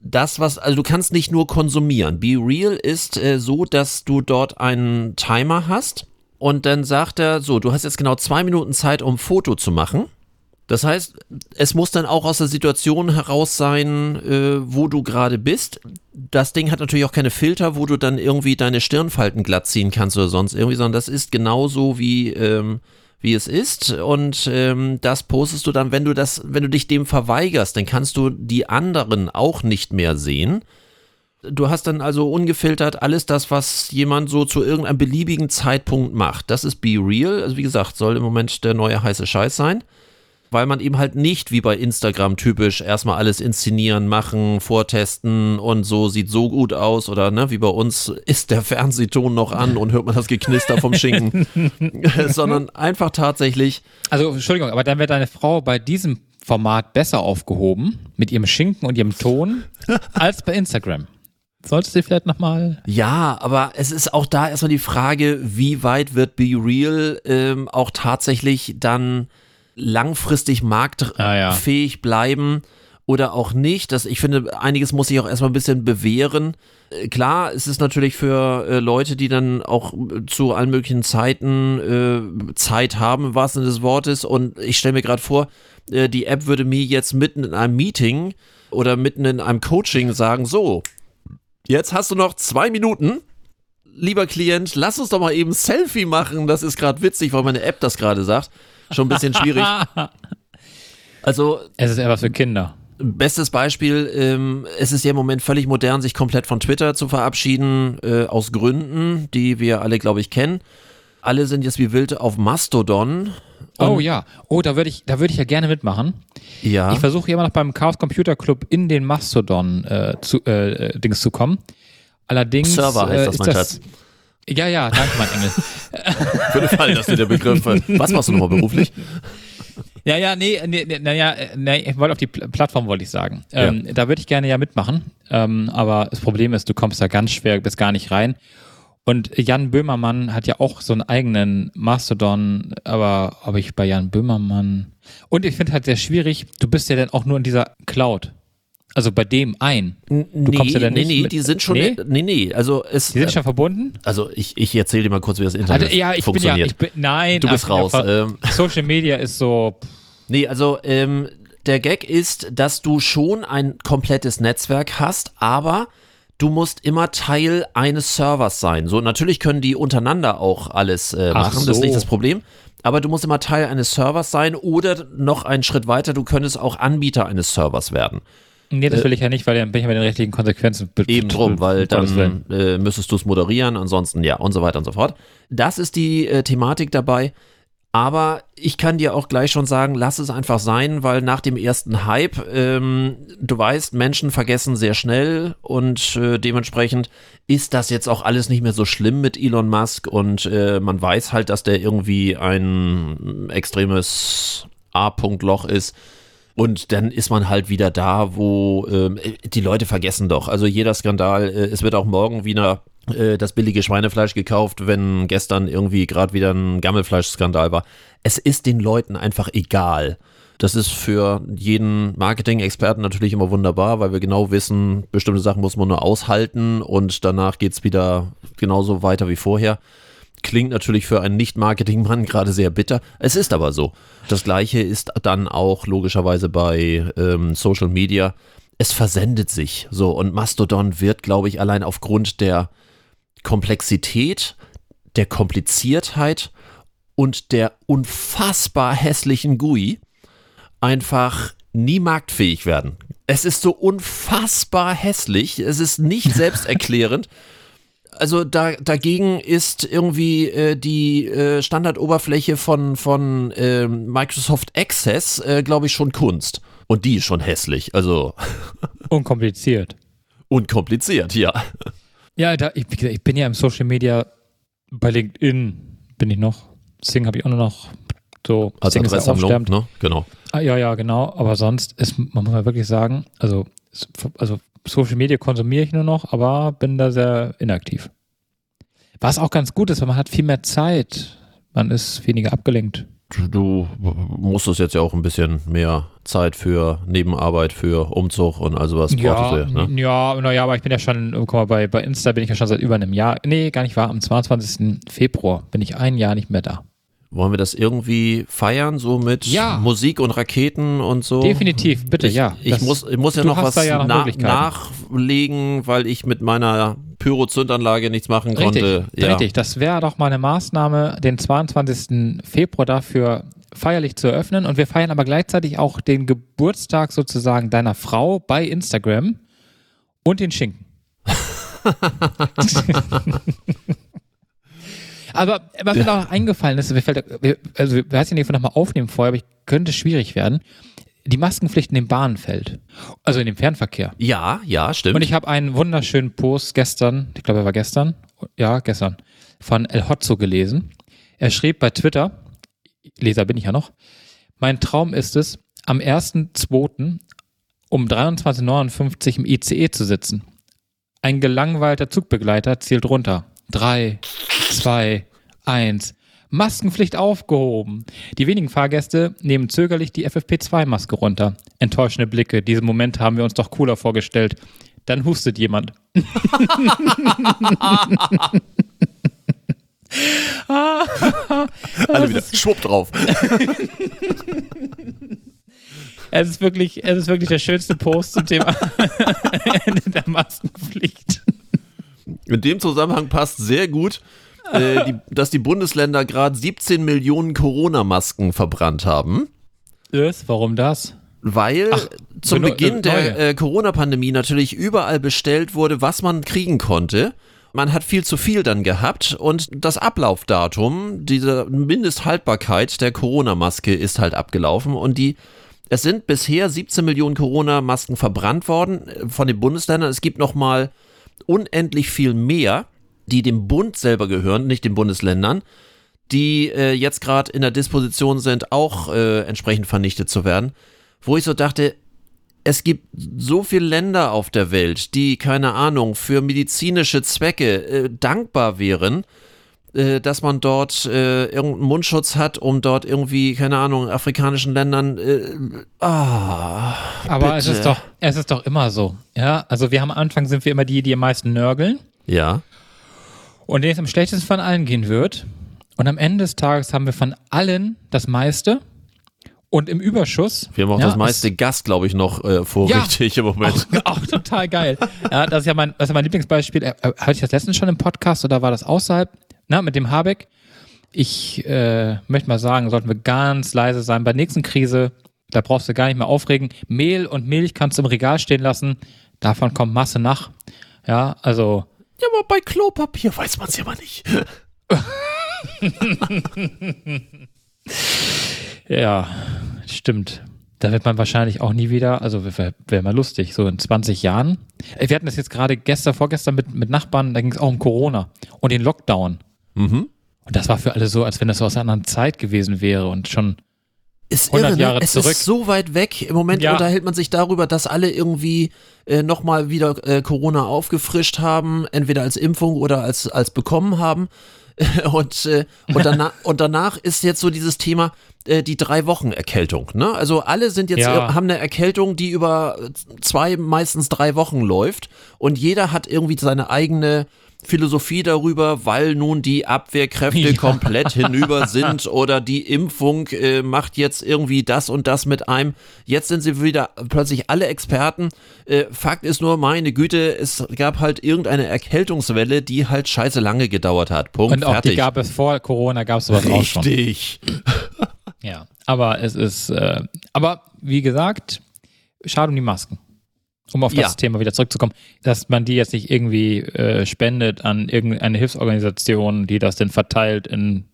das, was, also du kannst nicht nur konsumieren. Be Real ist äh, so, dass du dort einen Timer hast und dann sagt er, so, du hast jetzt genau zwei Minuten Zeit, um ein Foto zu machen. Das heißt, es muss dann auch aus der Situation heraus sein, äh, wo du gerade bist. Das Ding hat natürlich auch keine Filter, wo du dann irgendwie deine Stirnfalten glatt ziehen kannst oder sonst irgendwie, sondern das ist genauso wie, ähm, wie es ist. Und ähm, das postest du dann, wenn du das, wenn du dich dem verweigerst, dann kannst du die anderen auch nicht mehr sehen. Du hast dann also ungefiltert alles das, was jemand so zu irgendeinem beliebigen Zeitpunkt macht. Das ist Be Real. Also wie gesagt, soll im Moment der neue heiße Scheiß sein weil man eben halt nicht wie bei Instagram typisch erstmal alles inszenieren, machen, vortesten und so sieht so gut aus oder ne, wie bei uns ist der Fernsehton noch an und hört man das Geknister vom Schinken, sondern einfach tatsächlich, Also, Entschuldigung, aber dann wäre deine Frau bei diesem Format besser aufgehoben, mit ihrem Schinken und ihrem Ton, als bei Instagram. Solltest du vielleicht nochmal. ja, aber es ist auch da erstmal die Frage, wie weit wird Be Real ähm, auch tatsächlich dann langfristig marktfähig Ah, ja. bleiben oder auch nicht. Das, ich finde, einiges muss sich auch erstmal ein bisschen bewähren. Äh, Klar, es ist natürlich für äh, Leute, die dann auch äh, zu allen möglichen Zeiten äh, Zeit haben, im wahrsten Sinne des Wortes. Und ich stelle mir gerade vor, äh, die App würde mir jetzt mitten in einem Meeting oder mitten in einem Coaching sagen, so, jetzt hast du noch zwei Minuten. Lieber Klient, lass uns doch mal eben Selfie machen. Das ist gerade witzig, weil meine App das gerade sagt. Schon ein bisschen schwierig. Also, Es ist eher was für Kinder. Bestes Beispiel, ähm, es ist ja im Moment völlig modern, sich komplett von Twitter zu verabschieden, äh, aus Gründen, die wir alle, glaube ich, kennen. Alle sind jetzt wie wild auf Mastodon. Oh ja. Oh, da würde ich, da würde ich ja gerne mitmachen. Ja. Ich versuche immer noch beim Chaos Computer Club in den Mastodon äh, zu, äh, äh, Dings zu kommen. Allerdings Server heißt äh, das, ist mein. Schatz. Ja, ja, danke, mein Engel. Für den Fall, dass dir der Begriff. Was machst du nochmal beruflich? Ja, ja, nee, nee, nee, naja, äh, nee, ich wollte auf die Pl Plattform, wollte ich sagen. Ähm, Da würde ich gerne ja mitmachen, ähm, aber das Problem ist, du kommst da ganz schwer bis gar nicht rein. Und Jan Böhmermann hat ja auch so einen eigenen Mastodon, aber ob ich bei Jan Böhmermann. Und ich finde halt sehr schwierig, du bist ja dann auch nur in dieser Cloud. Also bei dem ein. Du kommst ja dann nee, nicht nee, mit- die sind schon, Nee? nee, nee, also es, Die sind schon verbunden? also ich, ich erzähle dir mal kurz, wie das Internet Also, ja, ich bin ja, funktioniert. ich bin, nein. Du bist raus, ja, ähm. Social Media ist so, Nee, also ähm, der Gag ist, dass du schon ein komplettes Netzwerk hast, aber du musst immer Teil eines Servers sein. So, natürlich können die untereinander auch alles äh, Ach machen, das ist so. nicht das Problem. Aber du musst immer Teil eines Servers sein oder noch einen Schritt weiter, du könntest auch Anbieter eines Servers werden. Nee, das will ich ja nicht, weil dann bin ich mit den rechtlichen Konsequenzen be- Eben drum, weil dann äh, müsstest du es moderieren, ansonsten ja und so weiter und so fort. Das ist die äh, Thematik dabei. Aber ich kann dir auch gleich schon sagen, lass es einfach sein, weil nach dem ersten Hype, ähm, du weißt, Menschen vergessen sehr schnell und äh, dementsprechend ist das jetzt auch alles nicht mehr so schlimm mit Elon Musk und äh, man weiß halt, dass der irgendwie ein extremes A-Punkt-Loch ist. Und dann ist man halt wieder da, wo äh, die Leute vergessen doch. Also jeder Skandal, äh, es wird auch morgen wieder äh, das billige Schweinefleisch gekauft, wenn gestern irgendwie gerade wieder ein Gammelfleischskandal war. Es ist den Leuten einfach egal. Das ist für jeden Marketing-Experten natürlich immer wunderbar, weil wir genau wissen, bestimmte Sachen muss man nur aushalten und danach geht es wieder genauso weiter wie vorher. Klingt natürlich für einen Nicht-Marketing-Mann gerade sehr bitter. Es ist aber so. Das gleiche ist dann auch logischerweise bei ähm, Social Media. Es versendet sich so und Mastodon wird, glaube ich, allein aufgrund der Komplexität, der Kompliziertheit und der unfassbar hässlichen GUI einfach nie marktfähig werden. Es ist so unfassbar hässlich, es ist nicht selbsterklärend. Also da, dagegen ist irgendwie äh, die äh, Standardoberfläche von, von äh, Microsoft Access, äh, glaube ich, schon Kunst. Und die ist schon hässlich. Also. Unkompliziert. Unkompliziert, ja. Ja, da, ich, ich, bin ja im Social Media bei LinkedIn bin ich noch. Sing habe ich auch nur noch so. Als Sing Adresssammlung, ne? Genau. Ah, ja, ja, genau. Aber sonst ist, man muss mal wirklich sagen, also, also Social Media konsumiere ich nur noch, aber bin da sehr inaktiv. Was auch ganz gut ist, weil man hat viel mehr Zeit. Man ist weniger abgelenkt du musstest jetzt ja auch ein bisschen mehr Zeit für Nebenarbeit, für Umzug und also was ja, du, ne? Ja, naja, aber ich bin ja schon, guck mal, bei, bei Insta bin ich ja schon seit über einem Jahr, nee, gar nicht wahr, am 22. Februar bin ich ein Jahr nicht mehr da. Wollen wir das irgendwie feiern, so mit ja. Musik und Raketen und so? Definitiv, bitte, ich, ja. Ich muss, ich muss ja noch was ja na nachlegen, weil ich mit meiner Pyrozündanlage nichts machen richtig, konnte. Ja. Richtig, das wäre doch mal eine Maßnahme, den 22. Februar dafür feierlich zu eröffnen. Und wir feiern aber gleichzeitig auch den Geburtstag sozusagen deiner Frau bei Instagram und den Schinken. Aber was mir auch eingefallen ist, wir fällt, also wir werden ja nochmal aufnehmen vorher, aber ich könnte schwierig werden. Die Maskenpflicht in dem Bahnfeld, also in dem Fernverkehr. Ja, ja, stimmt. Und ich habe einen wunderschönen Post gestern, ich glaube, er war gestern, ja, gestern, von El Hotzo gelesen. Er schrieb bei Twitter, Leser bin ich ja noch, mein Traum ist es, am 1.2. um 23.59 im ICE zu sitzen. Ein gelangweilter Zugbegleiter zählt runter. Drei, zwei, eins. Maskenpflicht aufgehoben. Die wenigen Fahrgäste nehmen zögerlich die FFP2-Maske runter. Enttäuschende Blicke. Diesen Moment haben wir uns doch cooler vorgestellt. Dann hustet jemand. Alle wieder schwupp drauf. es ist wirklich, es ist wirklich der schönste Post zum Thema Ende der Maskenpflicht. In dem Zusammenhang passt sehr gut, äh, die, dass die Bundesländer gerade 17 Millionen Corona-Masken verbrannt haben. Ist, warum das? Weil Ach, zum Beginn der äh, Corona-Pandemie natürlich überall bestellt wurde, was man kriegen konnte. Man hat viel zu viel dann gehabt und das Ablaufdatum, diese Mindesthaltbarkeit der Corona-Maske ist halt abgelaufen und die es sind bisher 17 Millionen Corona-Masken verbrannt worden von den Bundesländern. Es gibt noch mal unendlich viel mehr, die dem Bund selber gehören, nicht den Bundesländern, die äh, jetzt gerade in der Disposition sind, auch äh, entsprechend vernichtet zu werden. Wo ich so dachte, es gibt so viele Länder auf der Welt, die, keine Ahnung, für medizinische Zwecke äh, dankbar wären, äh, dass man dort äh, irgendeinen Mundschutz hat, um dort irgendwie, keine Ahnung, afrikanischen Ländern. Äh, ah, Aber bitte. es ist doch, es ist doch immer so. Ja, also wir haben am Anfang sind wir immer die, die am meisten nörgeln. Ja. Und denen es am schlechtesten von allen gehen wird. Und am Ende des Tages haben wir von allen das meiste. Und im Überschuss. Wir haben auch ja, das meiste Gas, glaube ich, noch äh, vorrichtig ja, im Moment. Auch, auch, total geil. ja, das ist ja mein, das ist mein Lieblingsbeispiel. Äh, äh, hatte ich das letztens schon im Podcast oder war das außerhalb? Na, mit dem Habeck. Ich äh, möchte mal sagen, sollten wir ganz leise sein. Bei der nächsten Krise, da brauchst du gar nicht mehr aufregen. Mehl und Milch kannst du im Regal stehen lassen. Davon kommt Masse nach. Ja, also. Ja, aber bei Klopapier weiß man es ja mal nicht. Ja, stimmt. Da wird man wahrscheinlich auch nie wieder, also wäre wär mal lustig, so in 20 Jahren. Wir hatten das jetzt gerade gestern, vorgestern mit, mit Nachbarn, da ging es auch um Corona und den Lockdown. Mhm. Und das war für alle so, als wenn das so aus einer anderen Zeit gewesen wäre und schon Ist 100 irre, ne? Jahre es zurück. ist so weit weg. Im Moment Ja. unterhält man sich darüber, dass alle irgendwie äh, nochmal wieder äh, Corona aufgefrischt haben, entweder als Impfung oder als, als bekommen haben. Und, äh, und, danach, und danach ist jetzt so dieses Thema äh, die drei Wochen Erkältung. Ne? Also alle sind jetzt Ja. äh, haben eine Erkältung, die über zwei, meistens drei Wochen läuft. Und jeder hat irgendwie seine eigene Philosophie darüber, weil nun die Abwehrkräfte Ja. komplett hinüber sind oder die Impfung äh, macht jetzt irgendwie das und das mit einem. Jetzt sind sie wieder plötzlich alle Experten. Äh, Fakt ist nur, meine Güte, es gab halt irgendeine Erkältungswelle, die halt scheiße lange gedauert hat. Punkt. Und auch fertig. die gab es vor Corona, gab es sowas auch schon. Richtig. Ja, aber es ist, äh, aber wie gesagt, schade um die Masken. Um auf das Ja. Thema wieder zurückzukommen, dass man die jetzt nicht irgendwie äh, spendet an irgendeine Hilfsorganisation, die das dann verteilt in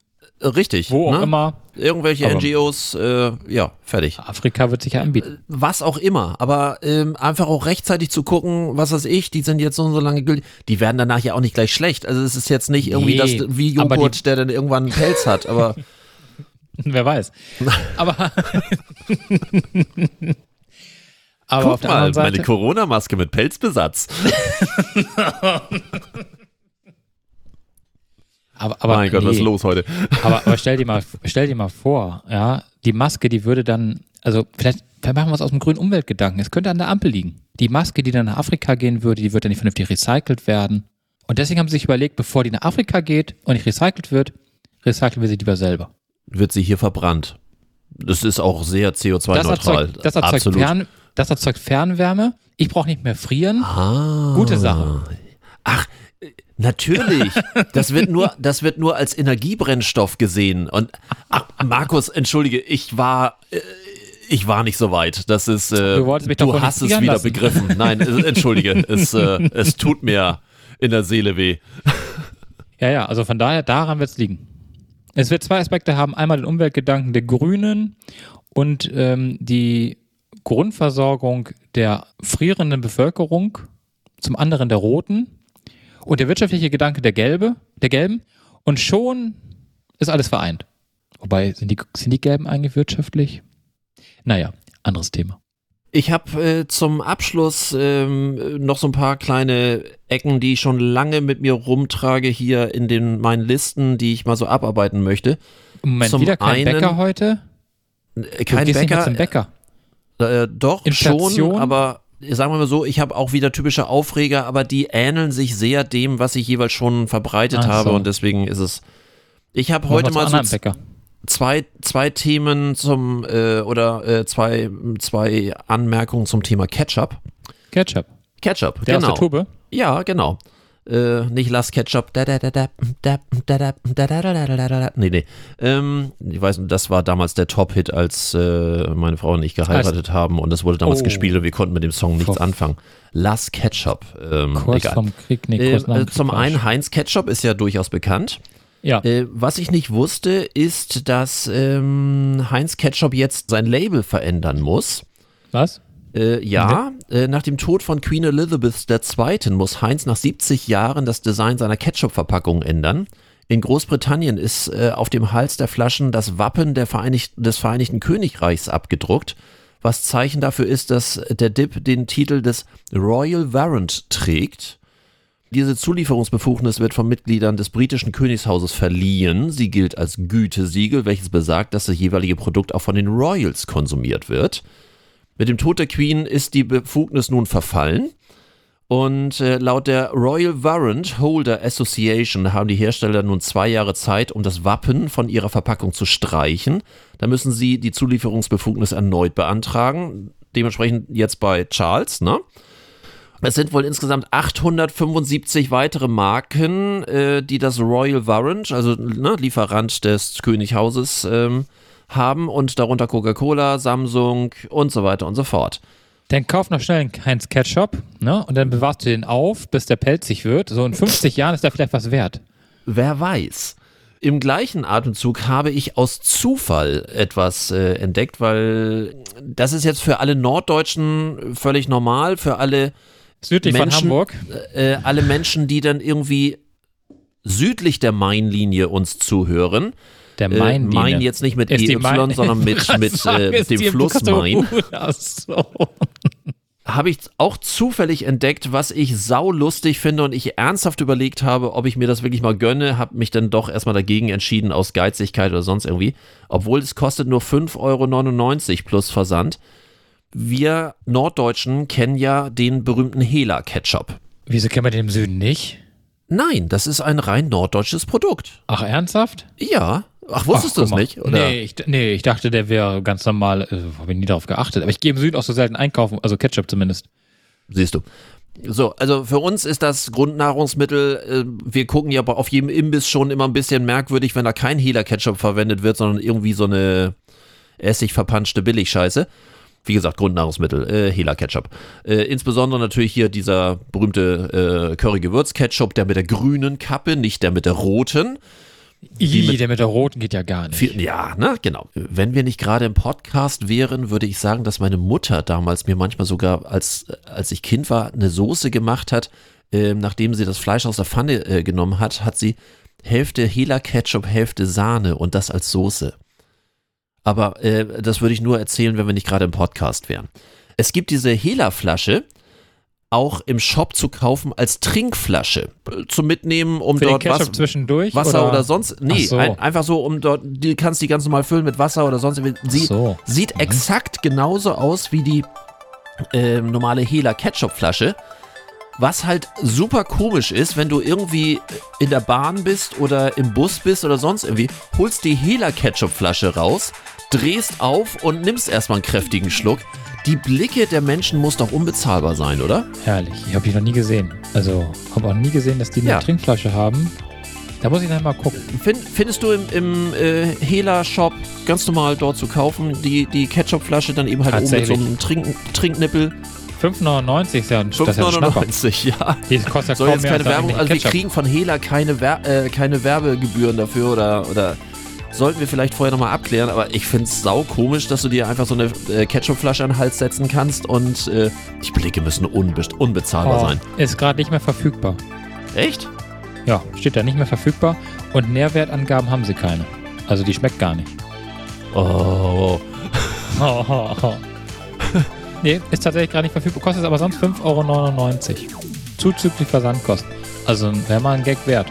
Richtig. wo auch ne? immer. Irgendwelche Aber- NGOs, äh, ja, fertig. Afrika wird sich ja anbieten. was auch immer, aber ähm, einfach auch rechtzeitig zu gucken, was weiß ich, die sind jetzt so und so lange gültig, die werden danach ja auch nicht gleich schlecht. Also es ist jetzt nicht irgendwie Nee, das wie Joghurt, der dann irgendwann einen Pelz hat, aber Wer weiß. Aber, aber auf guck der mal, anderen Seite, meine Corona-Maske mit Pelzbesatz. aber, aber, mein Gott, was ist nee. los heute? Aber, aber stell dir mal, stell dir mal vor, ja, die Maske, die würde dann, also vielleicht, vielleicht machen wir es aus dem grünen Umweltgedanken. Es könnte an der Ampel liegen. Die Maske, die dann nach Afrika gehen würde, die würde dann nicht vernünftig recycelt werden. Und deswegen haben sie sich überlegt, bevor die nach Afrika geht und nicht recycelt wird, recyceln wir sie lieber selber. Wird sie hier verbrannt. Das ist auch sehr Das CO2-neutral. erzeugt, das, erzeugt Absolut. Fern, das erzeugt Fernwärme. Ich brauche nicht mehr frieren. Ah. Gute Sache. Ach, natürlich. Das wird nur, das wird nur als Energiebrennstoff gesehen. Und ach, Markus, entschuldige, ich war, äh, ich war nicht so weit. Das ist, äh, Du du hast es wieder lassen. begriffen. Nein, entschuldige, es, äh, es tut mir in der Seele weh. Ja, ja, also von daher, daran wird es liegen. Es wird zwei Aspekte haben. Einmal den Umweltgedanken der Grünen und ähm, die Grundversorgung der frierenden Bevölkerung, zum anderen der Roten und der wirtschaftliche Gedanke der Gelbe, der Gelben. Und schon ist alles vereint. Wobei, sind die, sind die Gelben eigentlich wirtschaftlich? Naja, anderes Thema. Ich habe äh, zum Abschluss ähm, noch so ein paar kleine Ecken, die ich schon lange mit mir rumtrage hier in den meinen Listen, die ich mal so abarbeiten möchte. Moment, Zum wieder kein einen- Bäcker heute? Äh, Du Kein gehst nicht mehr Bäcker, zum Bäcker. Äh, doch, Inflation? schon, aber sagen wir mal so, ich habe auch wieder typische Aufreger, aber die ähneln sich sehr dem, was ich jeweils schon verbreitet so. habe und deswegen ist es. Ich habe heute mal so zwei, zwei Themen zum äh, oder äh, zwei, zwei Anmerkungen zum Thema Ketchup. Ketchup. Ketchup, Der genau. aus der Tube. Ja, genau. Äh, nicht Lass Ketchup. Da, da, da, da, da, da, da, da, da, da, da, da, da. Nee, nee. Ähm, ich weiß nicht, das war damals der Top-Hit, als äh, meine Frau und ich geheiratet haben und das wurde damals Oh. gespielt und wir konnten mit dem Song nichts Vor- anfangen. Lass Ketchup. Ähm, Kurz egal. vom Krieg, nee, Äh, kurz äh, zum einen. Heinz Ketchup ist ja durchaus bekannt. Ja, Äh, was ich nicht wusste, ist, dass ähm, Heinz Ketchup jetzt sein Label verändern muss. was? Äh, ja, äh, nach dem Tod von Queen Elizabeth II. muss Heinz nach 70 Jahren das Design seiner Ketchup-Verpackung ändern. In Großbritannien ist äh, auf dem Hals der Flaschen das Wappen Vereinigt des Vereinigten Königreichs abgedruckt, was Zeichen dafür ist, dass der Dip den Titel des Royal Warrant trägt. Diese Zulieferungsbefugnis wird von Mitgliedern des britischen Königshauses verliehen. Sie gilt als Gütesiegel, welches besagt, dass das jeweilige Produkt auch von den Royals konsumiert wird. Mit dem Tod der Queen ist die Befugnis nun verfallen. Und äh, laut der Royal Warrant Holder Association haben die Hersteller nun zwei Jahre Zeit, um das Wappen von ihrer Verpackung zu streichen. Da müssen sie die Zulieferungsbefugnis erneut beantragen. Dementsprechend jetzt bei Charles, ne? Es sind wohl insgesamt 875 weitere Marken, äh, die das Royal Warrant, also ne, Lieferant des Könighauses, ähm, haben und darunter Coca-Cola, Samsung und so weiter und so fort. Dann kauf noch schnell einen Heinz Ketchup, ne? Und dann bewahrst du den auf, bis der pelzig wird. So in 50 Jahren ist der vielleicht was wert. Wer weiß. Im gleichen Atemzug habe ich aus Zufall etwas äh, entdeckt, weil das ist jetzt für alle Norddeutschen völlig normal, für alle Südlich von Menschen, Hamburg. äh, alle Menschen, die dann irgendwie südlich der Mainlinie uns zuhören. Der Äh, Main. Main jetzt nicht mit EY, Main- sondern mit, mit äh, dem Fluss Main. So. habe ich auch zufällig entdeckt, was ich saulustig finde und ich ernsthaft überlegt habe, ob ich mir das wirklich mal gönne, habe mich dann doch erstmal dagegen entschieden aus Geizigkeit oder sonst irgendwie, obwohl es kostet nur 5,99 Euro plus Versand. Wir Norddeutschen kennen ja den berühmten Hela-Ketchup. Wieso kennen wir den im Süden nicht? Nein, das ist ein rein norddeutsches Produkt. Ach, ernsthaft? Ja. Ach, wusstest du es nicht? Oder? Nee, ich, nee, ich dachte, der wäre ganz normal. Äh, Habe ich nie darauf geachtet. Aber ich gehe im Süden auch so selten einkaufen, also Ketchup zumindest. Siehst du. So, also für uns ist das Grundnahrungsmittel, äh, wir gucken ja auf jedem Imbiss schon immer ein bisschen merkwürdig, wenn da kein Hela-Ketchup verwendet wird, sondern irgendwie so eine essig verpanschte Billigscheiße. Wie gesagt, Grundnahrungsmittel, äh, Hela-Ketchup. Äh, insbesondere natürlich hier dieser berühmte äh, Curry-Gewürz-Ketchup, der mit der grünen Kappe, nicht der mit der roten. Ih, mit- der mit der roten geht ja gar nicht. Viel, ja, ne, genau. Wenn wir nicht gerade im Podcast wären, würde ich sagen, dass meine Mutter damals mir manchmal sogar, als, als ich Kind war, eine Soße gemacht hat. Ähm, nachdem sie das Fleisch aus der Pfanne äh, genommen hat, hat sie Hälfte Hela-Ketchup, Hälfte Sahne und das als Soße. Aber äh, das würde ich nur erzählen, wenn wir nicht gerade im Podcast wären. Es gibt diese Hela-Flasche auch im Shop zu kaufen als Trinkflasche. äh, Zum Mitnehmen, um Für dort was? Wasser oder, sonst. Nee, so. ein, einfach so, um dort, die kannst die ganz normal füllen mit Wasser oder sonst. Sie, so. Sieht Mhm. exakt genauso aus wie die ähm, normale Hela Ketchup-Flasche. Was halt super komisch ist, wenn du irgendwie in der Bahn bist oder im Bus bist oder sonst irgendwie, holst die Hela Ketchup-Flasche raus, drehst auf und nimmst erstmal einen kräftigen Schluck. Die Blicke der Menschen muss doch unbezahlbar sein, oder? Herrlich. Ich habe die noch nie gesehen. Also, habe auch nie gesehen, dass die eine Ja. Trinkflasche haben. Da muss ich dann mal gucken. Find, findest du im, im äh, Hela-Shop ganz normal dort zu kaufen, die, die Ketchup-Flasche dann eben halt oben mit so einem Trink, Trinknippel? 5,99 ist ja ein, das ist ja ein Schnapper. 5,99, ja. Die kostet ja Soll kaum jetzt keine als Werbung, also wir kriegen von Hela keine, Wer äh, keine Werbegebühren dafür oder, oder sollten wir vielleicht vorher nochmal abklären, aber ich finde es sau komisch, dass du dir einfach so eine äh, Ketchupflasche an den Hals setzen kannst und äh, die Blicke müssen unbe unbezahlbar Oh, sein. ist gerade nicht mehr verfügbar. Echt? Ja, steht da nicht mehr verfügbar. Und Nährwertangaben haben sie keine. Also die schmeckt gar nicht. Oh. nee, ist tatsächlich gerade nicht verfügbar. Kostet aber sonst 5,99 Euro. Zuzüglich Versandkosten. Also wäre mal ein Gag wert.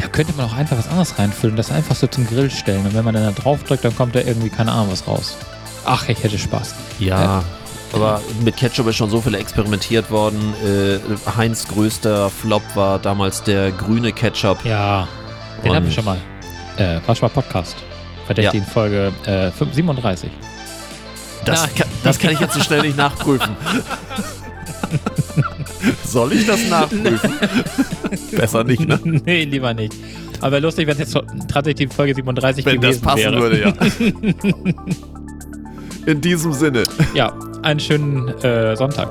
Da könnte man auch einfach was anderes reinfüllen, das einfach so zum Grill stellen. Und wenn man dann da drauf drückt, dann kommt da irgendwie keine Ahnung was raus. Ach, ich hätte Spaß. Ja. Aber mit Ketchup ist schon so viel experimentiert worden. Äh, Heinz größter Flop war damals der grüne Ketchup. Ja, den hatten wir schon mal. Äh, war schon mal Podcast. Verdächtig in Folge äh, 5 37. Das, Nein. kann, das kann ich jetzt so schnell nicht nachprüfen. Soll ich das nachprüfen? Besser nicht, ne? nee, lieber nicht. Aber lustig, wenn es jetzt tatsächlich die Folge 37 Wenn das gewesen passen wäre. würde, ja. In diesem Sinne. Ja, einen schönen äh, Sonntag.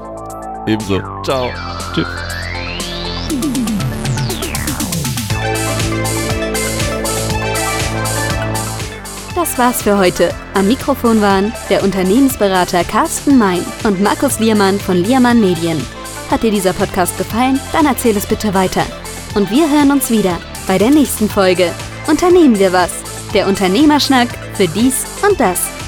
Ebenso. Ciao. Tschüss. Das war's für heute. Am Mikrofon waren der Unternehmensberater Carsten Mein und Markus Liermann von Liermann Medien. Hat dir dieser Podcast gefallen? Dann erzähl es bitte weiter. Und wir hören uns wieder bei der nächsten Folge. Unternehmen wir was? Der Unternehmerschnack für dies und das.